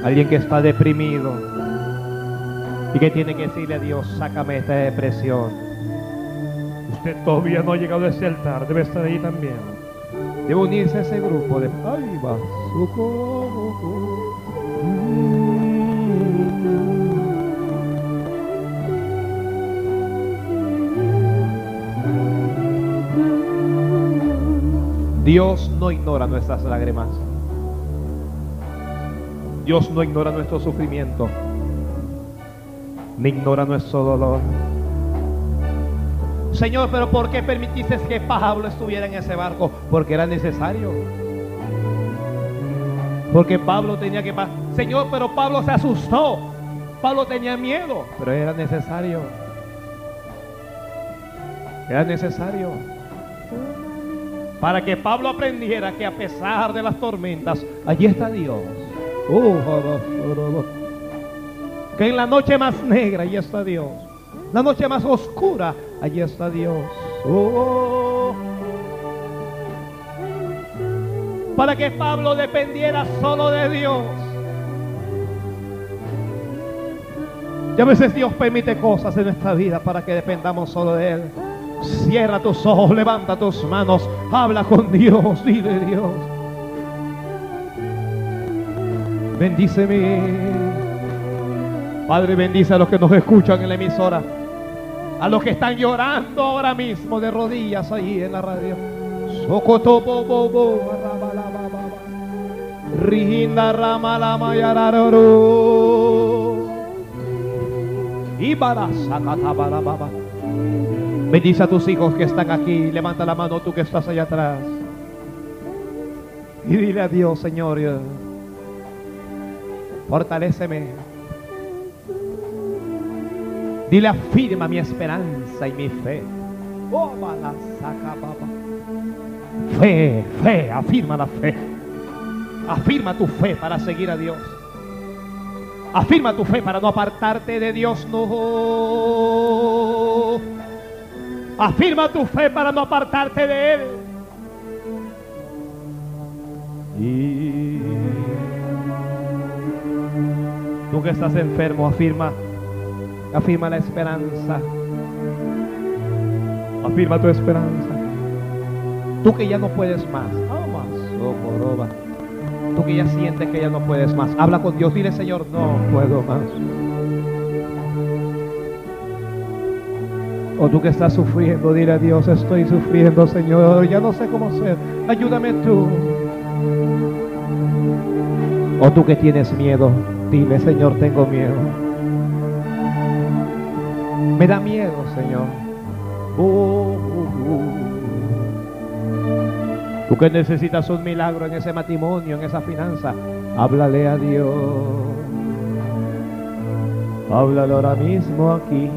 Alguien que está deprimido y que tiene que decirle a Dios, sácame esta depresión. Usted todavía no ha llegado a ese altar, debe estar ahí también. Debe unirse a ese grupo de Ay, va, Dios no ignora nuestras lágrimas. Dios no ignora nuestro sufrimiento, ni ignora nuestro dolor. Señor, pero ¿por qué permitiste que Pablo estuviera en ese barco? Porque era necesario. Porque Pablo tenía que... Señor, pero Pablo se asustó. Pablo tenía miedo, pero era necesario. Era necesario. Para que Pablo aprendiera que a pesar de las tormentas, allí está Dios. Que en la noche más negra, allí está Dios. La noche más oscura, allí está Dios. Para que Pablo dependiera solo de Dios. Y a veces Dios permite cosas en nuestra vida para que dependamos solo de Él. Cierra tus ojos, levanta tus manos, habla con Dios, dile Dios. Bendíceme. Padre, bendice a los que nos escuchan en la emisora. A los que están llorando ahora mismo de rodillas ahí en la radio. Rijinda ramalama yararoro. Ibarasacatabarababa. Bendice a tus hijos que están aquí. Levanta la mano tú que estás allá atrás. Y dile a Dios, Señor, eh, fortaléceme. Dile, afirma mi esperanza y mi fe. Oh, balasacababa. Fe, fe, afirma la fe. Afirma tu fe para seguir a Dios. Afirma tu fe para no apartarte de Dios, no. Afirma tu fe para no apartarte de Él. Y tú que estás enfermo, afirma, afirma la esperanza. Afirma tu esperanza. Tú que ya no puedes más. Tú que ya sientes que ya no puedes más. Habla con Dios. Dile, Señor, no puedo más. O tú que estás sufriendo, dile a Dios, estoy sufriendo, Señor. Ya no sé cómo ser. Ayúdame tú. O tú que tienes miedo, dile, Señor, tengo miedo. Me da miedo, Señor. Oh, oh, oh. Tú que necesitas un milagro en ese matrimonio, en esa finanza, háblale a Dios. Háblale ahora mismo aquí.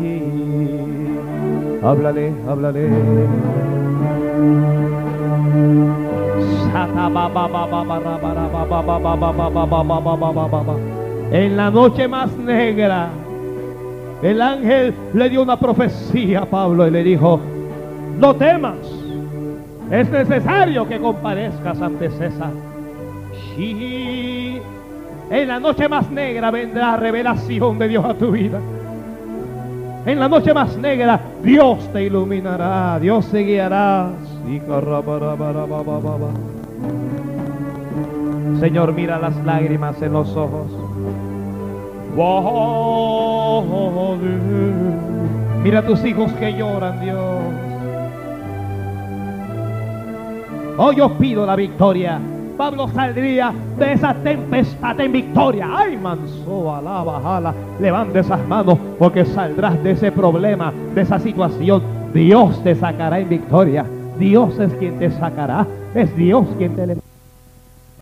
Háblale, háblale. En la noche más negra, el ángel le dio una profecía a Pablo y le dijo, no temas, es necesario que comparezcas ante César. Sí, en la noche más negra vendrá revelación de Dios a tu vida. En la noche más negra Dios te iluminará, Dios te guiará. Señor, mira las lágrimas en los ojos. Mira a tus hijos que lloran, Dios. Hoy yo pido la victoria. Pablo saldría de esa tempestad en victoria. Ay, manso, alaba, jala. Levante esas manos porque saldrás de ese problema, de esa situación. Dios te sacará en victoria. Dios es quien te sacará. Es Dios quien te levantará.